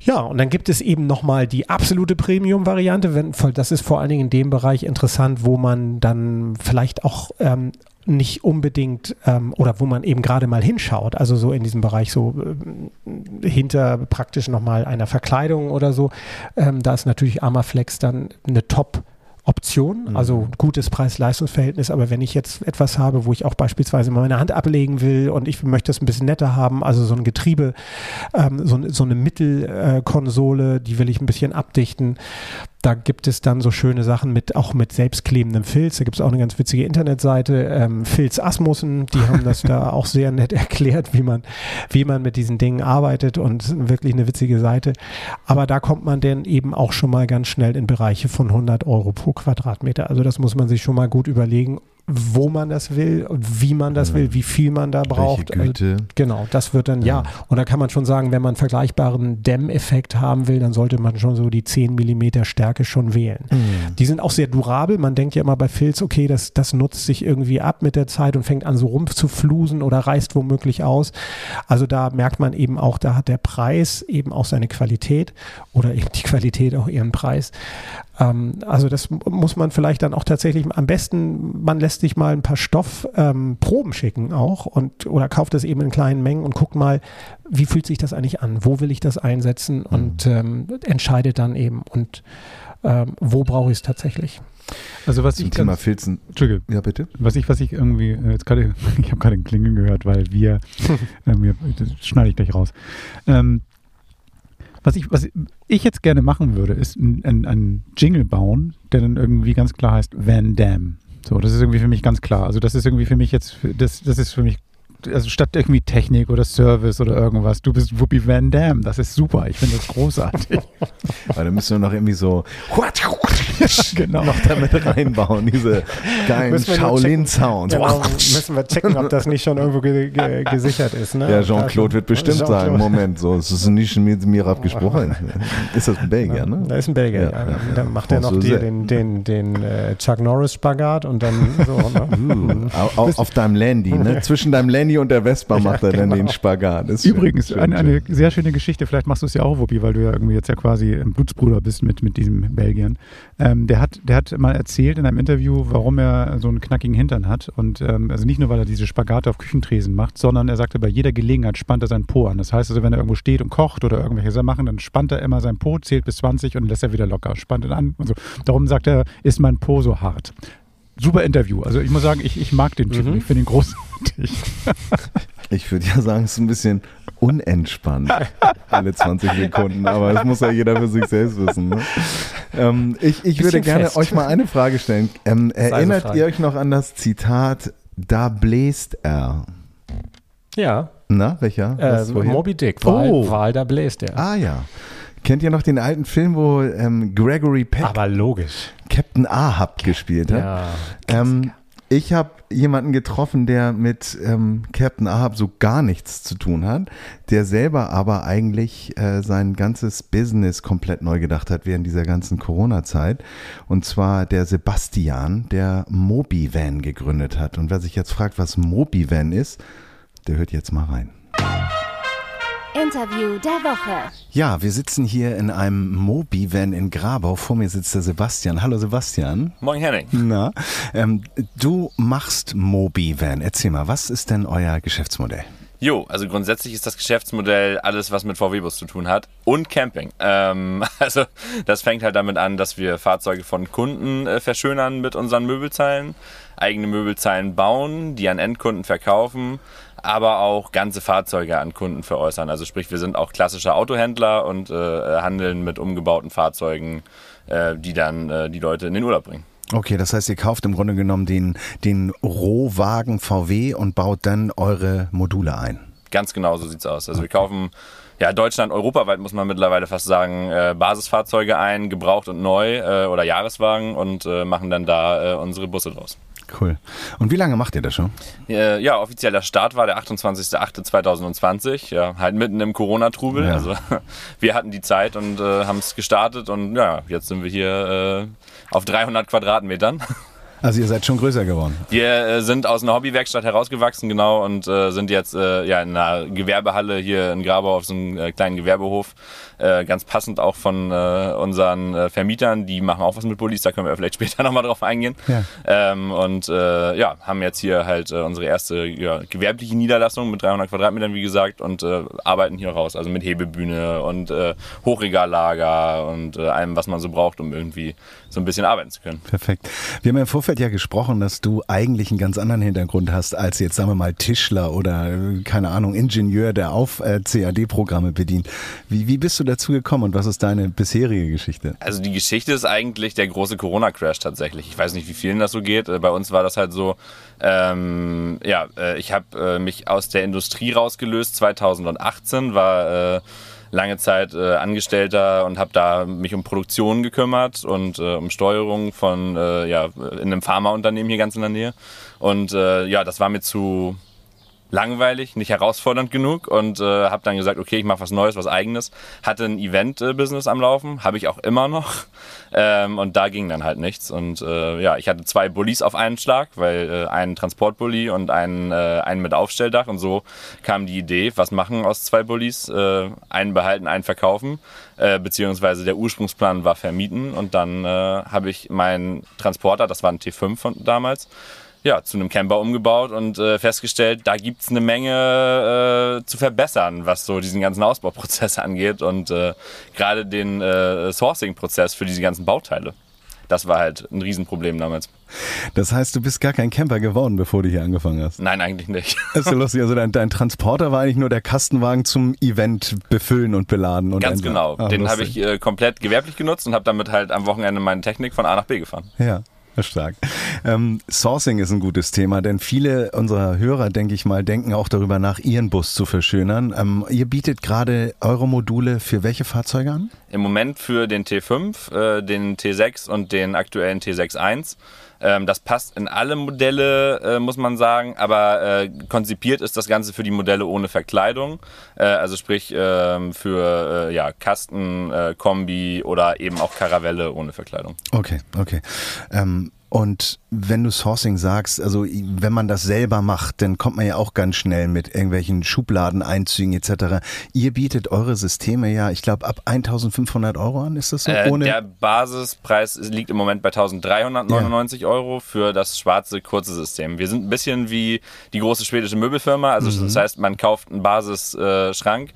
Ja, und dann gibt es eben nochmal die absolute Premium-Variante. Das ist vor allen Dingen in dem Bereich interessant, wo man dann vielleicht auch ähm, nicht unbedingt ähm, oder wo man eben gerade mal hinschaut, also so in diesem Bereich so äh, hinter praktisch nochmal einer Verkleidung oder so, ähm, da ist natürlich Armaflex dann eine Top- Option, mhm. also gutes Preis-Leistungs-Verhältnis. Aber wenn ich jetzt etwas habe, wo ich auch beispielsweise mal meine Hand ablegen will und ich möchte es ein bisschen netter haben, also so ein Getriebe, ähm, so, so, eine Mittelkonsole, die will ich ein bisschen abdichten, da gibt es dann so schöne Sachen mit, auch mit selbstklebendem Filz. Da gibt es auch eine ganz witzige Internetseite, ähm, Filz Asmussen, die haben das da auch sehr nett erklärt, wie man, wie man mit diesen Dingen arbeitet und wirklich eine witzige Seite. Aber da kommt man dann eben auch schon mal ganz schnell in Bereiche von 100 Euro pro Quadratmeter. Also das muss man sich schon mal gut überlegen, wo man das will und wie man das will, wie viel man da braucht. Welche Güte. Also, genau, das wird dann, ja. ja. Und da kann man schon sagen, wenn man einen vergleichbaren Dämmeffekt haben will, dann sollte man schon so die 10 Millimeter Stärke schon wählen. Mhm. Die sind auch sehr durabel. Man denkt ja immer bei Filz, okay, das, das nutzt sich irgendwie ab mit der Zeit und fängt an so rum zu flusen oder reißt womöglich aus. Also da merkt man eben auch, da hat der Preis eben auch seine Qualität oder eben die Qualität auch ihren Preis. Ähm, also das muss man vielleicht dann auch tatsächlich am besten, man lässt sich mal ein paar Stoffproben ähm, schicken auch und oder kauft das eben in kleinen Mengen und guckt mal, wie fühlt sich das eigentlich an, wo will ich das einsetzen und mhm. ähm, entscheidet dann eben und ähm, wo brauche ich es tatsächlich. Also was Zum ich Thema ganz, Filzen. Entschuldige, Ja, bitte. was ich, was ich irgendwie, äh, jetzt gerade, ich habe gerade ein Klingeln gehört, weil wir, äh, wir das schneide ich gleich raus. Ähm, was ich, was ich jetzt gerne machen würde, ist ein, ein, ein Jingle bauen, der dann irgendwie ganz klar heißt Van Damme. So, das ist irgendwie für mich ganz klar. Also das ist irgendwie für mich jetzt, das, das ist für mich, also statt irgendwie Technik oder Service oder irgendwas, du bist Whoopi Van Damme. Das ist super. Ich finde das großartig. Weil da müssen wir noch irgendwie so genau. noch damit reinbauen, diese geilen Shaolin-Sounds. Genau, müssen wir checken, ob das nicht schon irgendwo ge ge gesichert ist. Ne? Ja, Jean-Claude wird bestimmt Jean-Claude. sagen, Moment, so, es ist nicht mit mir abgesprochen. Ist das ein Belgier, ne? Da ist ein Belgier, Ja, ja. ja. Dann macht er noch die, Franzose. den, den, den äh, Chuck Norris-Spagat und dann so. Ne? Au- au- auf deinem Landy, ne? Zwischen deinem Landy und der Vespa macht er dann den Spagat. Ist Übrigens, schön, eine, eine schön. sehr schöne Geschichte, vielleicht machst du es ja auch, Wuppi, weil du ja irgendwie jetzt ja quasi ein Blutsbruder bist mit, mit diesem Belgiern. Ähm, der, hat, der hat mal erzählt in einem Interview, warum er so einen knackigen Hintern hat. Und ähm, also nicht nur, weil er diese Spagate auf Küchentresen macht, sondern er sagte, bei jeder Gelegenheit spannt er seinen Po an. Das heißt also, wenn er irgendwo steht und kocht oder irgendwelche Sachen machen, dann spannt er immer seinen Po, zählt bis 20 und lässt er wieder locker, spannt ihn an und so. Darum sagt er, ist mein Po so hart. Super Interview. Also ich muss sagen, ich, ich mag den Typen. Mhm. Ich finde ihn großartig. Ich würde ja sagen, es ist ein bisschen unentspannt, alle 20 Sekunden, aber das muss ja jeder für sich selbst wissen. Ne? Ähm, ich ich würde gerne fest. euch mal eine Frage stellen. Ähm, erinnert Frage. ihr euch noch an das Zitat, da bläst er? Ja, Na, welcher? äh? Moby Dick, Wahl, Oh. Wahl da bläst er. Ah ja. Kennt ihr noch den alten Film, wo ähm, Gregory Peck Aber logisch. Captain Ahab gespielt hat? Ja. Ähm, ich habe jemanden getroffen, der mit ähm, Captain Ahab so gar nichts zu tun hat, der selber aber eigentlich äh, sein ganzes Business komplett neu gedacht hat während dieser ganzen Corona-Zeit. Und zwar der Sebastian, der Mobivan gegründet hat. Und wer sich jetzt fragt, was Mobivan ist, der hört jetzt mal rein. Interview der Woche. Ja, wir sitzen hier in einem Mobi-Van in Grabau. Vor mir sitzt der Sebastian. Hallo Sebastian. Moin Henning. Na, ähm, du machst Mobi-Van. Erzähl mal, was ist denn euer Geschäftsmodell? Jo, also grundsätzlich ist das Geschäftsmodell alles, was mit VW-Bus zu tun hat und Camping. Ähm, also das fängt halt damit an, dass wir Fahrzeuge von Kunden äh, verschönern mit unseren Möbelzeilen, eigene Möbelzeilen bauen, die an Endkunden verkaufen, aber auch ganze Fahrzeuge an Kunden veräußern. Also sprich, wir sind auch klassische Autohändler und äh, handeln mit umgebauten Fahrzeugen, äh, die dann äh, die Leute in den Urlaub bringen. Okay, das heißt, ihr kauft im Grunde genommen den, den Rohwagen VW und baut dann eure Module ein. Ganz genau so sieht's aus. Also wir kaufen ja Deutschland, europaweit muss man mittlerweile fast sagen, äh, Basisfahrzeuge ein, gebraucht und neu äh, oder Jahreswagen und äh, machen dann da äh, unsere Busse draus. Cool. Und wie lange macht ihr das schon? Äh, ja, offiziell der Start war der 28.08.2020, ja, halt mitten im Corona-Trubel. Ja. Also wir hatten die Zeit und äh, haben es gestartet und ja, jetzt sind wir hier äh, auf 300 Quadratmetern. Also ihr seid schon größer geworden. Wir äh, sind aus einer Hobbywerkstatt herausgewachsen, genau, und äh, sind jetzt äh, ja, in einer Gewerbehalle hier in Grabau auf so einem kleinen Gewerbehof. Äh, ganz passend auch von äh, unseren äh, Vermietern, die machen auch was mit Bullis, da können wir vielleicht später nochmal drauf eingehen. Ja. Ähm, und äh, ja, haben jetzt hier halt äh, unsere erste ja, gewerbliche Niederlassung mit 300 Quadratmetern, wie gesagt, und äh, arbeiten hier raus, also mit Hebebühne und äh, Hochregallager und äh, allem, was man so braucht, um irgendwie so ein bisschen arbeiten zu können. Perfekt. Wir haben ja im Vorfeld ja gesprochen, dass du eigentlich einen ganz anderen Hintergrund hast als jetzt, sagen wir mal, Tischler oder, äh, keine Ahnung, Ingenieur, der auf äh, CAD-Programme bedient. Wie, wie bist du dazu gekommen und was ist deine bisherige Geschichte? Also die Geschichte ist eigentlich der große Corona-Crash tatsächlich. Ich weiß nicht, wie vielen das so geht. Äh, Bei uns war das halt so, ähm, ja, äh, ich habe äh, mich aus der Industrie rausgelöst 2018, war äh, lange Zeit äh, Angestellter und habe da mich um Produktion gekümmert und äh, um Steuerung von, äh, ja, in einem Pharmaunternehmen hier ganz in der Nähe. Und äh, ja, das war mir zu langweilig, nicht herausfordernd genug und äh, habe dann gesagt, okay, ich mache was Neues, was Eigenes. Hatte ein Event-Business am Laufen, habe ich auch immer noch. Ähm, und da ging dann halt nichts. Und äh, ja, ich hatte zwei Bullis auf einen Schlag, weil äh, einen Transportbully und einen, äh, einen mit Aufstelldach. Und so kam die Idee, was machen aus zwei Bullis, äh, einen behalten, einen verkaufen, äh, beziehungsweise der Ursprungsplan war vermieten. Und dann äh, habe ich meinen Transporter, das war ein T5 von damals, ja, zu einem Camper umgebaut und äh, festgestellt, da gibt's eine Menge äh, zu verbessern, was so diesen ganzen Ausbauprozess angeht und äh, gerade den äh, Sourcing-Prozess für diese ganzen Bauteile. Das war halt ein Riesenproblem damals. Das heißt, du bist gar kein Camper geworden, bevor du hier angefangen hast. Nein, eigentlich nicht. Das ist ja lustig. Also dein, dein Transporter war eigentlich nur der Kastenwagen zum Event befüllen und beladen. Und Ganz genau. Ah, Den habe ich äh, komplett gewerblich genutzt und habe damit halt am Wochenende meine Technik von A nach B gefahren. Ja. Stark. Ähm, Sourcing ist ein gutes Thema, denn viele unserer Hörer, denke ich mal, denken auch darüber nach, ihren Bus zu verschönern. Ähm, ihr bietet gerade eure Module für welche Fahrzeuge an? Im Moment für den T5, äh, den T6 und den aktuellen T61. Ähm, das passt in alle Modelle, äh, muss man sagen, aber äh, konzipiert ist das Ganze für die Modelle ohne Verkleidung. Äh, also sprich ähm, für äh, ja, Kasten, äh, Kombi oder eben auch Karavelle ohne Verkleidung. Okay, okay. Ähm, und wenn du Sourcing sagst, also wenn man das selber macht, dann kommt man ja auch ganz schnell mit irgendwelchen Schubladeneinzügen etc. Ihr bietet eure Systeme ja, ich glaube, ab 1500 Euro an, ist das so? Äh, Ohne der Basispreis liegt im Moment bei 1399 Euro für das schwarze kurze System. Wir sind ein bisschen wie die große schwedische Möbelfirma. Also Mhm. das heißt, man kauft einen Basisschrank. Äh, Schrank,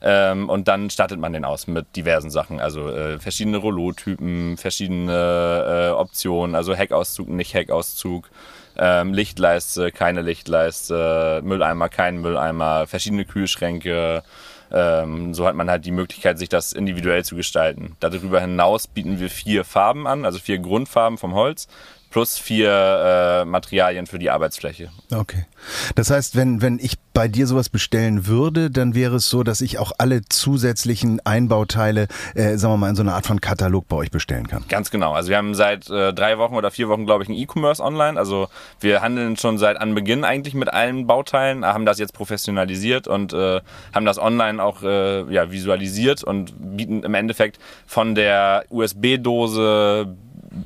ähm, und dann stattet man den aus mit diversen Sachen. Also äh, verschiedene Rollo-Typen, verschiedene äh, Optionen, also Heckauszug, nicht Heckauszug, ähm, Lichtleiste, keine Lichtleiste, Mülleimer, kein Mülleimer, verschiedene Kühlschränke. Ähm, so hat man halt die Möglichkeit, sich das individuell zu gestalten. Darüber hinaus bieten wir vier Farben an, also vier Grundfarben vom Holz, plus vier äh, Materialien für die Arbeitsfläche. Okay. Das heißt, wenn, wenn ich bei dir sowas bestellen würde, dann wäre es so, dass ich auch alle zusätzlichen Einbauteile, äh, sagen wir mal, in so einer Art von Katalog bei euch bestellen kann. Ganz genau. Also wir haben seit äh, drei Wochen oder vier Wochen, glaube ich, ein E-Commerce online. Also wir handeln schon seit Anbeginn eigentlich mit allen Bauteilen, haben das jetzt professionalisiert und äh, haben das online auch äh, ja, visualisiert und bieten im Endeffekt von der USB-Dose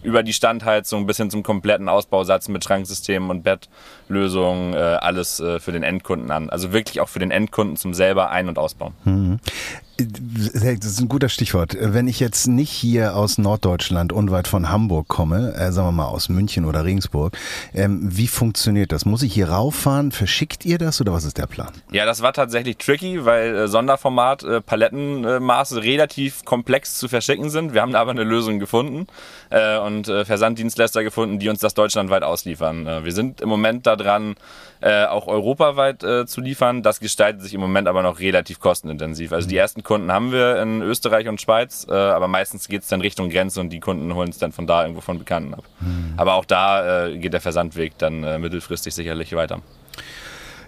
über die Standheizung bis hin zum kompletten Ausbausatz mit Schranksystemen und Bettlösungen äh, alles äh, für den Endkunden an. Also wirklich auch für den Endkunden zum selber ein- und ausbauen. Das ist ein guter Stichwort. Wenn ich jetzt nicht hier aus Norddeutschland unweit von Hamburg komme, äh, sagen wir mal aus München oder Regensburg, ähm, wie funktioniert das? Muss ich hier rauffahren? Verschickt ihr das oder was ist der Plan? Ja, das war tatsächlich tricky, weil äh, Sonderformat, äh, Palettenmaße relativ komplex zu verschicken sind. Wir haben aber eine Lösung gefunden äh, und äh, Versanddienstleister gefunden, die uns das deutschlandweit ausliefern. Äh, wir sind im Moment da dran, äh, auch europaweit äh, zu liefern. Das gestaltet sich im Moment aber noch relativ kostenintensiv. Also die ersten Kunden haben wir in Österreich und Schweiz, äh, aber meistens geht es dann Richtung Grenze und die Kunden holen es dann von da irgendwo von Bekannten ab. Aber auch da äh, geht der Versandweg dann äh, mittelfristig sicherlich weiter.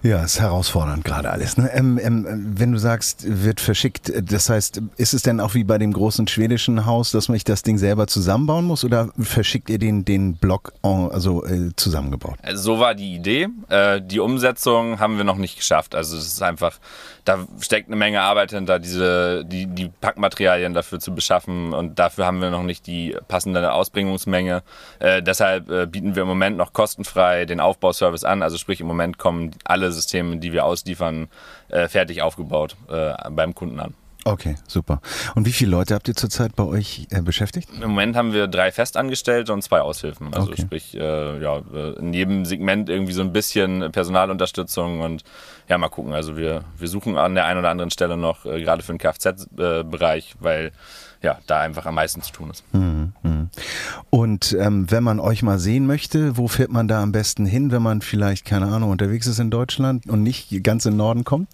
Ja, ist herausfordernd gerade alles. Ne? Ähm, ähm, wenn du sagst, wird verschickt, äh, das heißt, ist es denn auch wie bei dem großen schwedischen Haus, dass man das Ding selber zusammenbauen muss oder verschickt ihr den, den Block en, also äh, zusammengebaut? So war die Idee. Äh, die Umsetzung haben wir noch nicht geschafft. Also es ist einfach, da steckt eine Menge Arbeit hinter, diese, die, die Packmaterialien dafür zu beschaffen und dafür haben wir noch nicht die passende Ausbringungsmenge. Äh, deshalb äh, bieten wir im Moment noch kostenfrei den Aufbauservice an. Also sprich im Moment kommen alle Systeme, die wir ausliefern, äh, fertig aufgebaut äh, beim Kunden an. Okay, super. Und wie viele Leute habt ihr zurzeit bei euch äh, beschäftigt? Im Moment haben wir drei Festangestellte und zwei Aushilfen. Also Okay. sprich, äh, ja, äh, in jedem Segment irgendwie so ein bisschen Personalunterstützung und ja, mal gucken. Also wir, wir suchen an der einen oder anderen Stelle noch, äh, gerade für den Kfz-Bereich, weil ja, da einfach am meisten zu tun ist. Und ähm, wenn man euch mal sehen möchte, wo fährt man da am besten hin, wenn man vielleicht, keine Ahnung, unterwegs ist in Deutschland und nicht ganz in den Norden kommt?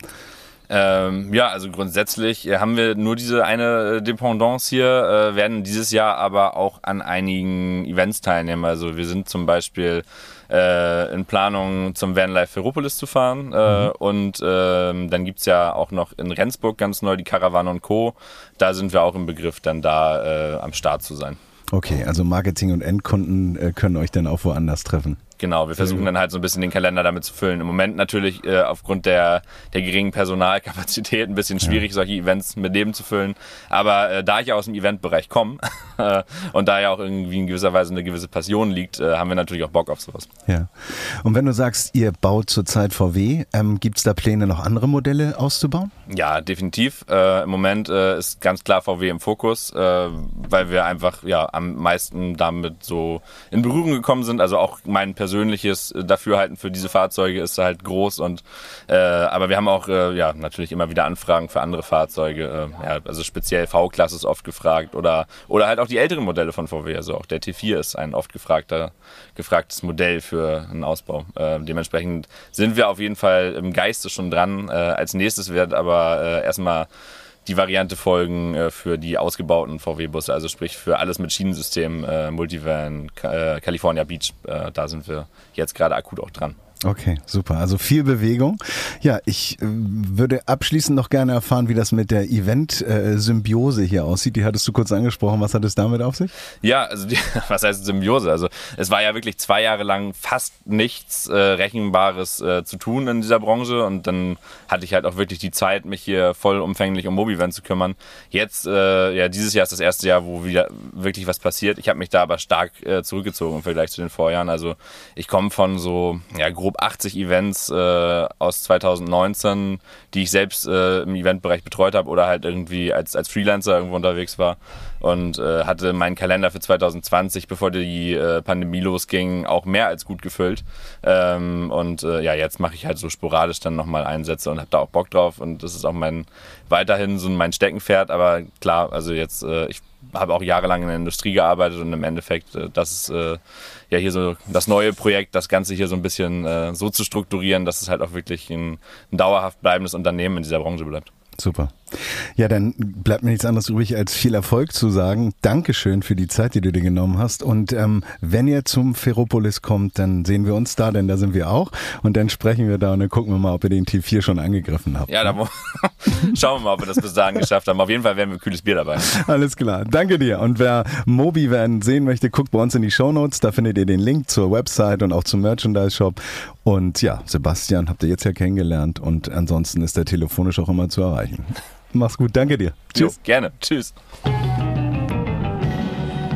Ähm, ja, also grundsätzlich äh, haben wir nur diese eine äh, Dependance hier, äh, werden dieses Jahr aber auch an einigen Events teilnehmen. Also wir sind zum Beispiel äh, in Planung zum Vanlife Ferropolis zu fahren äh, und ähm, dann gibt's ja auch noch in Rendsburg ganz neu die Caravan und Co. Da sind wir auch im Begriff, dann da äh, am Start zu sein. Okay, also Marketing und Endkunden können euch dann auch woanders treffen. Genau, wir versuchen dann halt so ein bisschen den Kalender damit zu füllen. Im Moment natürlich äh, aufgrund der, der geringen Personalkapazität ein bisschen schwierig, solche Events mit Leben zu füllen. Aber äh, da ich ja aus dem Eventbereich komme und da ja auch irgendwie in gewisser Weise eine gewisse Passion liegt, äh, haben wir natürlich auch Bock auf sowas. Ja. Und wenn du sagst, ihr baut zurzeit VW, ähm, gibt es da Pläne, noch andere Modelle auszubauen? Ja, definitiv. Äh, Im Moment äh, ist ganz klar VW im Fokus, äh, weil wir einfach ja am meisten damit so in Berührung gekommen sind. Also auch mein persönlicher persönliches Dafürhalten für diese Fahrzeuge ist halt groß und äh, aber wir haben auch äh, ja natürlich immer wieder Anfragen für andere Fahrzeuge. Äh, ja, also speziell V-Klasse ist oft gefragt oder oder halt auch die älteren Modelle von VW. Also auch der T4 ist ein oft gefragter gefragtes Modell für einen Ausbau. Äh, dementsprechend sind wir auf jeden Fall im Geiste schon dran. Äh, als nächstes wird aber äh, erstmal die Variante folgen äh, für die ausgebauten VW-Busse, also sprich für alles mit Schienensystem, äh, Multivan, äh, California Beach. Äh, da sind wir jetzt gerade akut auch dran. Okay, super. Also viel Bewegung. Ja, ich äh, würde abschließend noch gerne erfahren, wie das mit der Event-Symbiose hier aussieht. Die hattest du kurz angesprochen. Was hat es damit auf sich? Ja, also die, was heißt Symbiose? Also es war ja wirklich zwei Jahre lang fast nichts äh, Rechenbares äh, zu tun in dieser Branche und dann hatte ich halt auch wirklich die Zeit, mich hier vollumfänglich um Mobivent zu kümmern. Jetzt, äh, ja, dieses Jahr ist das erste Jahr, wo wieder wirklich was passiert. Ich habe mich da aber stark äh, zurückgezogen im Vergleich zu den Vorjahren. Also ich komme von so, ja, grob 80 Events äh, aus 2019, die ich selbst äh, im Eventbereich betreut habe oder halt irgendwie als, als Freelancer irgendwo unterwegs war und äh, hatte meinen Kalender für 2020, bevor die äh, Pandemie losging, auch mehr als gut gefüllt. Ähm, und äh, ja, jetzt mache ich halt so sporadisch dann nochmal Einsätze und habe da auch Bock drauf und das ist auch mein weiterhin so mein Steckenpferd, aber klar, also jetzt äh, ich habe auch jahrelang in der Industrie gearbeitet und im Endeffekt, äh, das ist äh, ja hier so das neue Projekt, das Ganze hier so ein bisschen äh, so zu strukturieren, dass es halt auch wirklich ein, ein dauerhaft bleibendes Unternehmen in dieser Branche bleibt. Super. Ja, dann bleibt mir nichts anderes übrig, als viel Erfolg zu sagen. Dankeschön für die Zeit, die du dir genommen hast. Und ähm, wenn ihr zum Ferropolis kommt, dann sehen wir uns da, denn da sind wir auch. Und dann sprechen wir da und dann gucken wir mal, ob ihr den T4 schon angegriffen habt. Ja, da schauen wir mal, ob wir das bis dahin geschafft haben. Auf jeden Fall werden wir kühles Bier dabei. Alles klar. Danke dir. Und wer Mobi Van sehen möchte, guckt bei uns in die Show Notes. Da findet ihr den Link zur Website und auch zum Merchandise-Shop. Und ja, Sebastian habt ihr jetzt ja kennengelernt und ansonsten ist er telefonisch auch immer zu erreichen. Mach's gut, danke dir. Tschüss. Jo, gerne. Tschüss.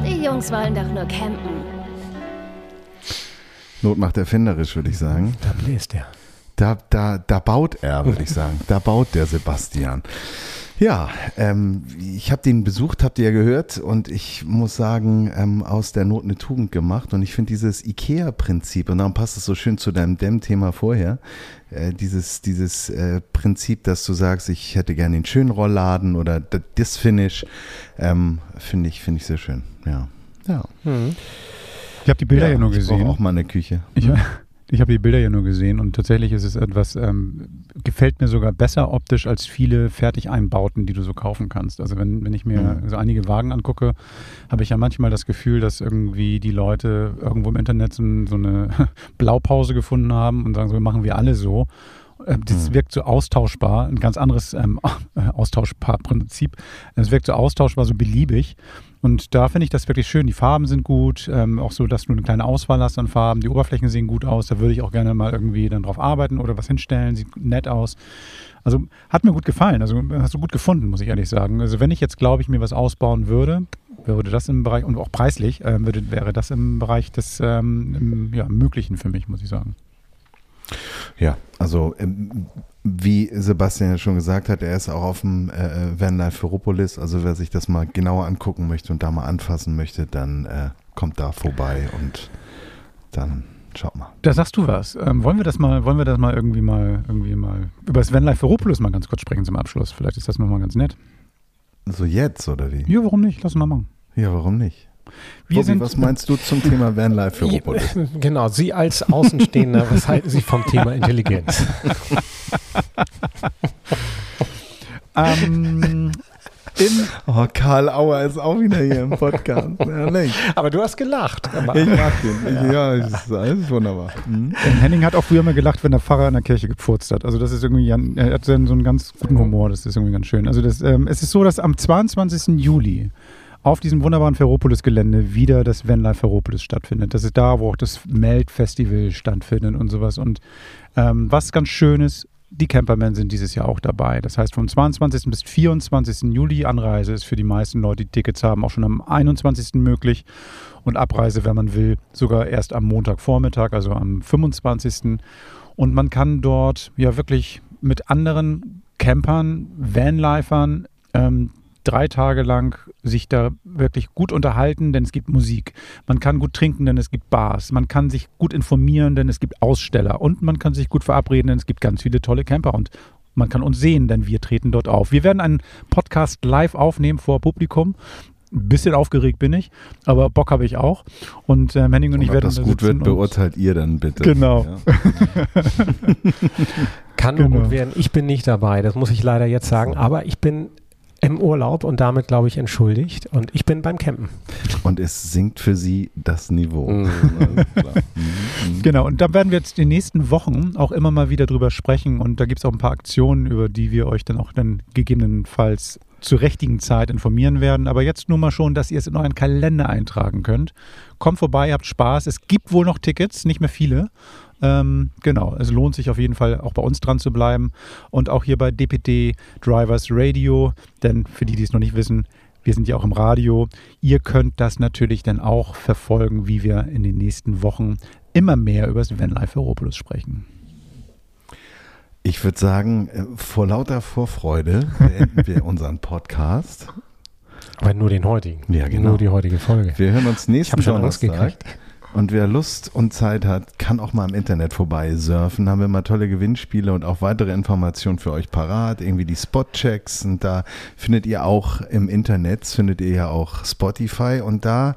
Die Jungs wollen doch nur campen. Not macht erfinderisch, würde ich sagen. Da bläst er. Da, da, da baut er, würde ich sagen. Da baut der Sebastian. Ja, ähm, ich habe den besucht, habt ihr ja gehört, und ich muss sagen, ähm, aus der Not eine Tugend gemacht. Und ich finde dieses IKEA-Prinzip, und darum passt es so schön zu deinem Dem-Thema vorher, äh, dieses, dieses äh, Prinzip, dass du sagst, ich hätte gerne den schönen Rollladen oder das Finish, ähm, finde ich, finde ich sehr schön. Ja. ja. Mhm. Ich habe die Bilder ja, ja nur gesehen. Ich auch mal eine Küche. Ich, hm? Ich habe die Bilder ja nur gesehen und tatsächlich ist es etwas, ähm, gefällt mir sogar besser optisch als viele Fertigeinbauten, die du so kaufen kannst. Also wenn, wenn ich mir mhm. so einige Wagen angucke, habe ich ja manchmal das Gefühl, dass irgendwie die Leute irgendwo im Internet so, so eine Blaupause gefunden haben und sagen, so machen wir alle so. Ähm, das mhm. wirkt so austauschbar, ein ganz anderes ähm, austauschbar Prinzip. Es wirkt so austauschbar, so beliebig. Und da finde ich das wirklich schön. Die Farben sind gut, ähm, auch so, dass du eine kleine Auswahl hast an Farben. Die Oberflächen sehen gut aus. Da würde ich auch gerne mal irgendwie dann drauf arbeiten oder was hinstellen. Sieht nett aus. Also hat mir gut gefallen. Also hast du gut gefunden, muss ich ehrlich sagen. Also wenn ich jetzt, glaube ich, mir was ausbauen würde, würde das im Bereich, und auch preislich, äh, würde, wäre das im Bereich des ähm, im, ja, Möglichen für mich, muss ich sagen. Ja, also ähm, wie Sebastian ja schon gesagt hat, er ist auch auf dem äh, Vanlife Ferropolis. Also wer sich das mal genauer angucken möchte und da mal anfassen möchte, dann äh, kommt da vorbei und dann schaut mal. Da sagst du was. Ähm, wollen wir das mal, wollen wir das mal irgendwie mal irgendwie mal über das Vanlife Ferropolis mal ganz kurz sprechen zum Abschluss? Vielleicht ist das nochmal ganz nett. So jetzt, oder wie? Ja, warum nicht? Lass mal machen. Ja, warum nicht? Wir Bobby, sind, was meinst du zum Thema Vanlife für Roboter? Genau, Sie als Außenstehender, was halten Sie vom Thema Intelligenz? ähm, oh, Karl Auer ist auch wieder hier im Podcast. Herrlich. Aber du hast gelacht. Ich mag den. Ich, ja, ist, alles wunderbar. Mhm. Henning hat auch früher mal gelacht, wenn der Pfarrer in der Kirche gepfurzt hat. Also das ist irgendwie, er hat so einen ganz guten Humor, das ist irgendwie ganz schön. Also das, ähm, es ist so, dass am 22. Juli auf diesem wunderbaren Ferropolis-Gelände wieder das Vanlife Ferropolis stattfindet. Das ist da, wo auch das Melt-Festival stattfindet und sowas. Und ähm, was ganz schön ist, die Campermen sind dieses Jahr auch dabei. Das heißt, vom 22. bis 24. Juli Anreise ist für die meisten Leute, die Tickets haben, auch schon am 21. möglich. Und Abreise, wenn man will, sogar erst am Montagvormittag, also am 25. Und man kann dort ja wirklich mit anderen Campern, Vanlifern, ähm, drei Tage lang sich da wirklich gut unterhalten, denn es gibt Musik. Man kann gut trinken, denn es gibt Bars. Man kann sich gut informieren, denn es gibt Aussteller. Und man kann sich gut verabreden, denn es gibt ganz viele tolle Camper. Und man kann uns sehen, denn wir treten dort auf. Wir werden einen Podcast live aufnehmen vor Publikum. Ein bisschen aufgeregt bin ich, aber Bock habe ich auch. Und äh, Henning und, ich ob werden das da gut wird, und- beurteilt ihr dann bitte. Genau. Ja. Kann nur Genau. gut werden. Ich bin nicht dabei, das muss ich leider jetzt sagen, aber ich bin im Urlaub und damit, glaube ich, entschuldigt. Und ich bin beim Campen. Und es sinkt für sie das Niveau. Mhm. Mhm, mhm. Genau, und da werden wir jetzt die nächsten Wochen auch immer mal wieder drüber sprechen und da gibt es auch ein paar Aktionen, über die wir euch dann auch dann gegebenenfalls zur richtigen Zeit informieren werden. Aber jetzt nur mal schon, dass ihr es in euren Kalender eintragen könnt. Kommt vorbei, habt Spaß. Es gibt wohl noch Tickets, nicht mehr viele. Ähm, genau, es lohnt sich auf jeden Fall auch bei uns dran zu bleiben und auch hier bei DPD Drivers Radio, denn für die, die es noch nicht wissen, wir sind ja auch im Radio. Ihr könnt das natürlich dann auch verfolgen, wie wir in den nächsten Wochen immer mehr über das Vanlife Europolis sprechen. Ich würde sagen, äh, vor lauter Vorfreude beenden wir unseren Podcast. Aber nur den heutigen. Ja, genau. Nur die heutige Folge. Wir hören uns Ich nächsten schon Angst Donnerstag. gekriegt. Und wer Lust und Zeit hat, kann auch mal im Internet vorbei surfen. Haben wir mal tolle Gewinnspiele und auch weitere Informationen für euch parat. Irgendwie die Spotchecks. Und da findet ihr auch im Internet, findet ihr ja auch Spotify. Und da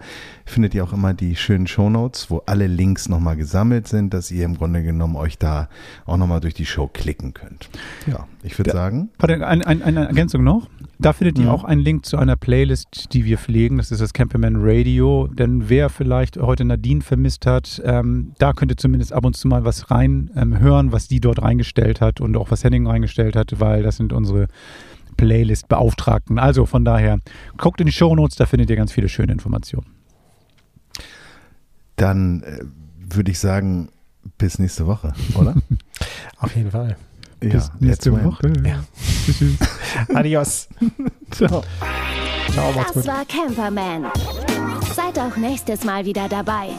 findet ihr auch immer die schönen Shownotes, wo alle Links nochmal gesammelt sind, dass ihr im Grunde genommen euch da auch nochmal durch die Show klicken könnt. Ja, ich würde Ja. sagen, Warte, ein, ein, eine Ergänzung noch. Da findet ihr Mhm. auch einen Link zu einer Playlist, die wir pflegen. Das ist das Camperman Radio. Denn wer vielleicht heute Nadine vermisst hat, ähm, da könnt ihr zumindest ab und zu mal was rein ähm, hören, was die dort reingestellt hat und auch was Henning reingestellt hat, weil das sind unsere Playlist-Beauftragten. Also von daher, guckt in die Shownotes, da findet ihr ganz viele schöne Informationen. Dann äh, würde ich sagen, bis nächste Woche, oder? Auf jeden Fall. Bis let's nächste. Woche. Ja. Tschüss. Adios. Ciao. Ciao, macht's Das gut. war Camperman. Seid auch nächstes Mal wieder dabei.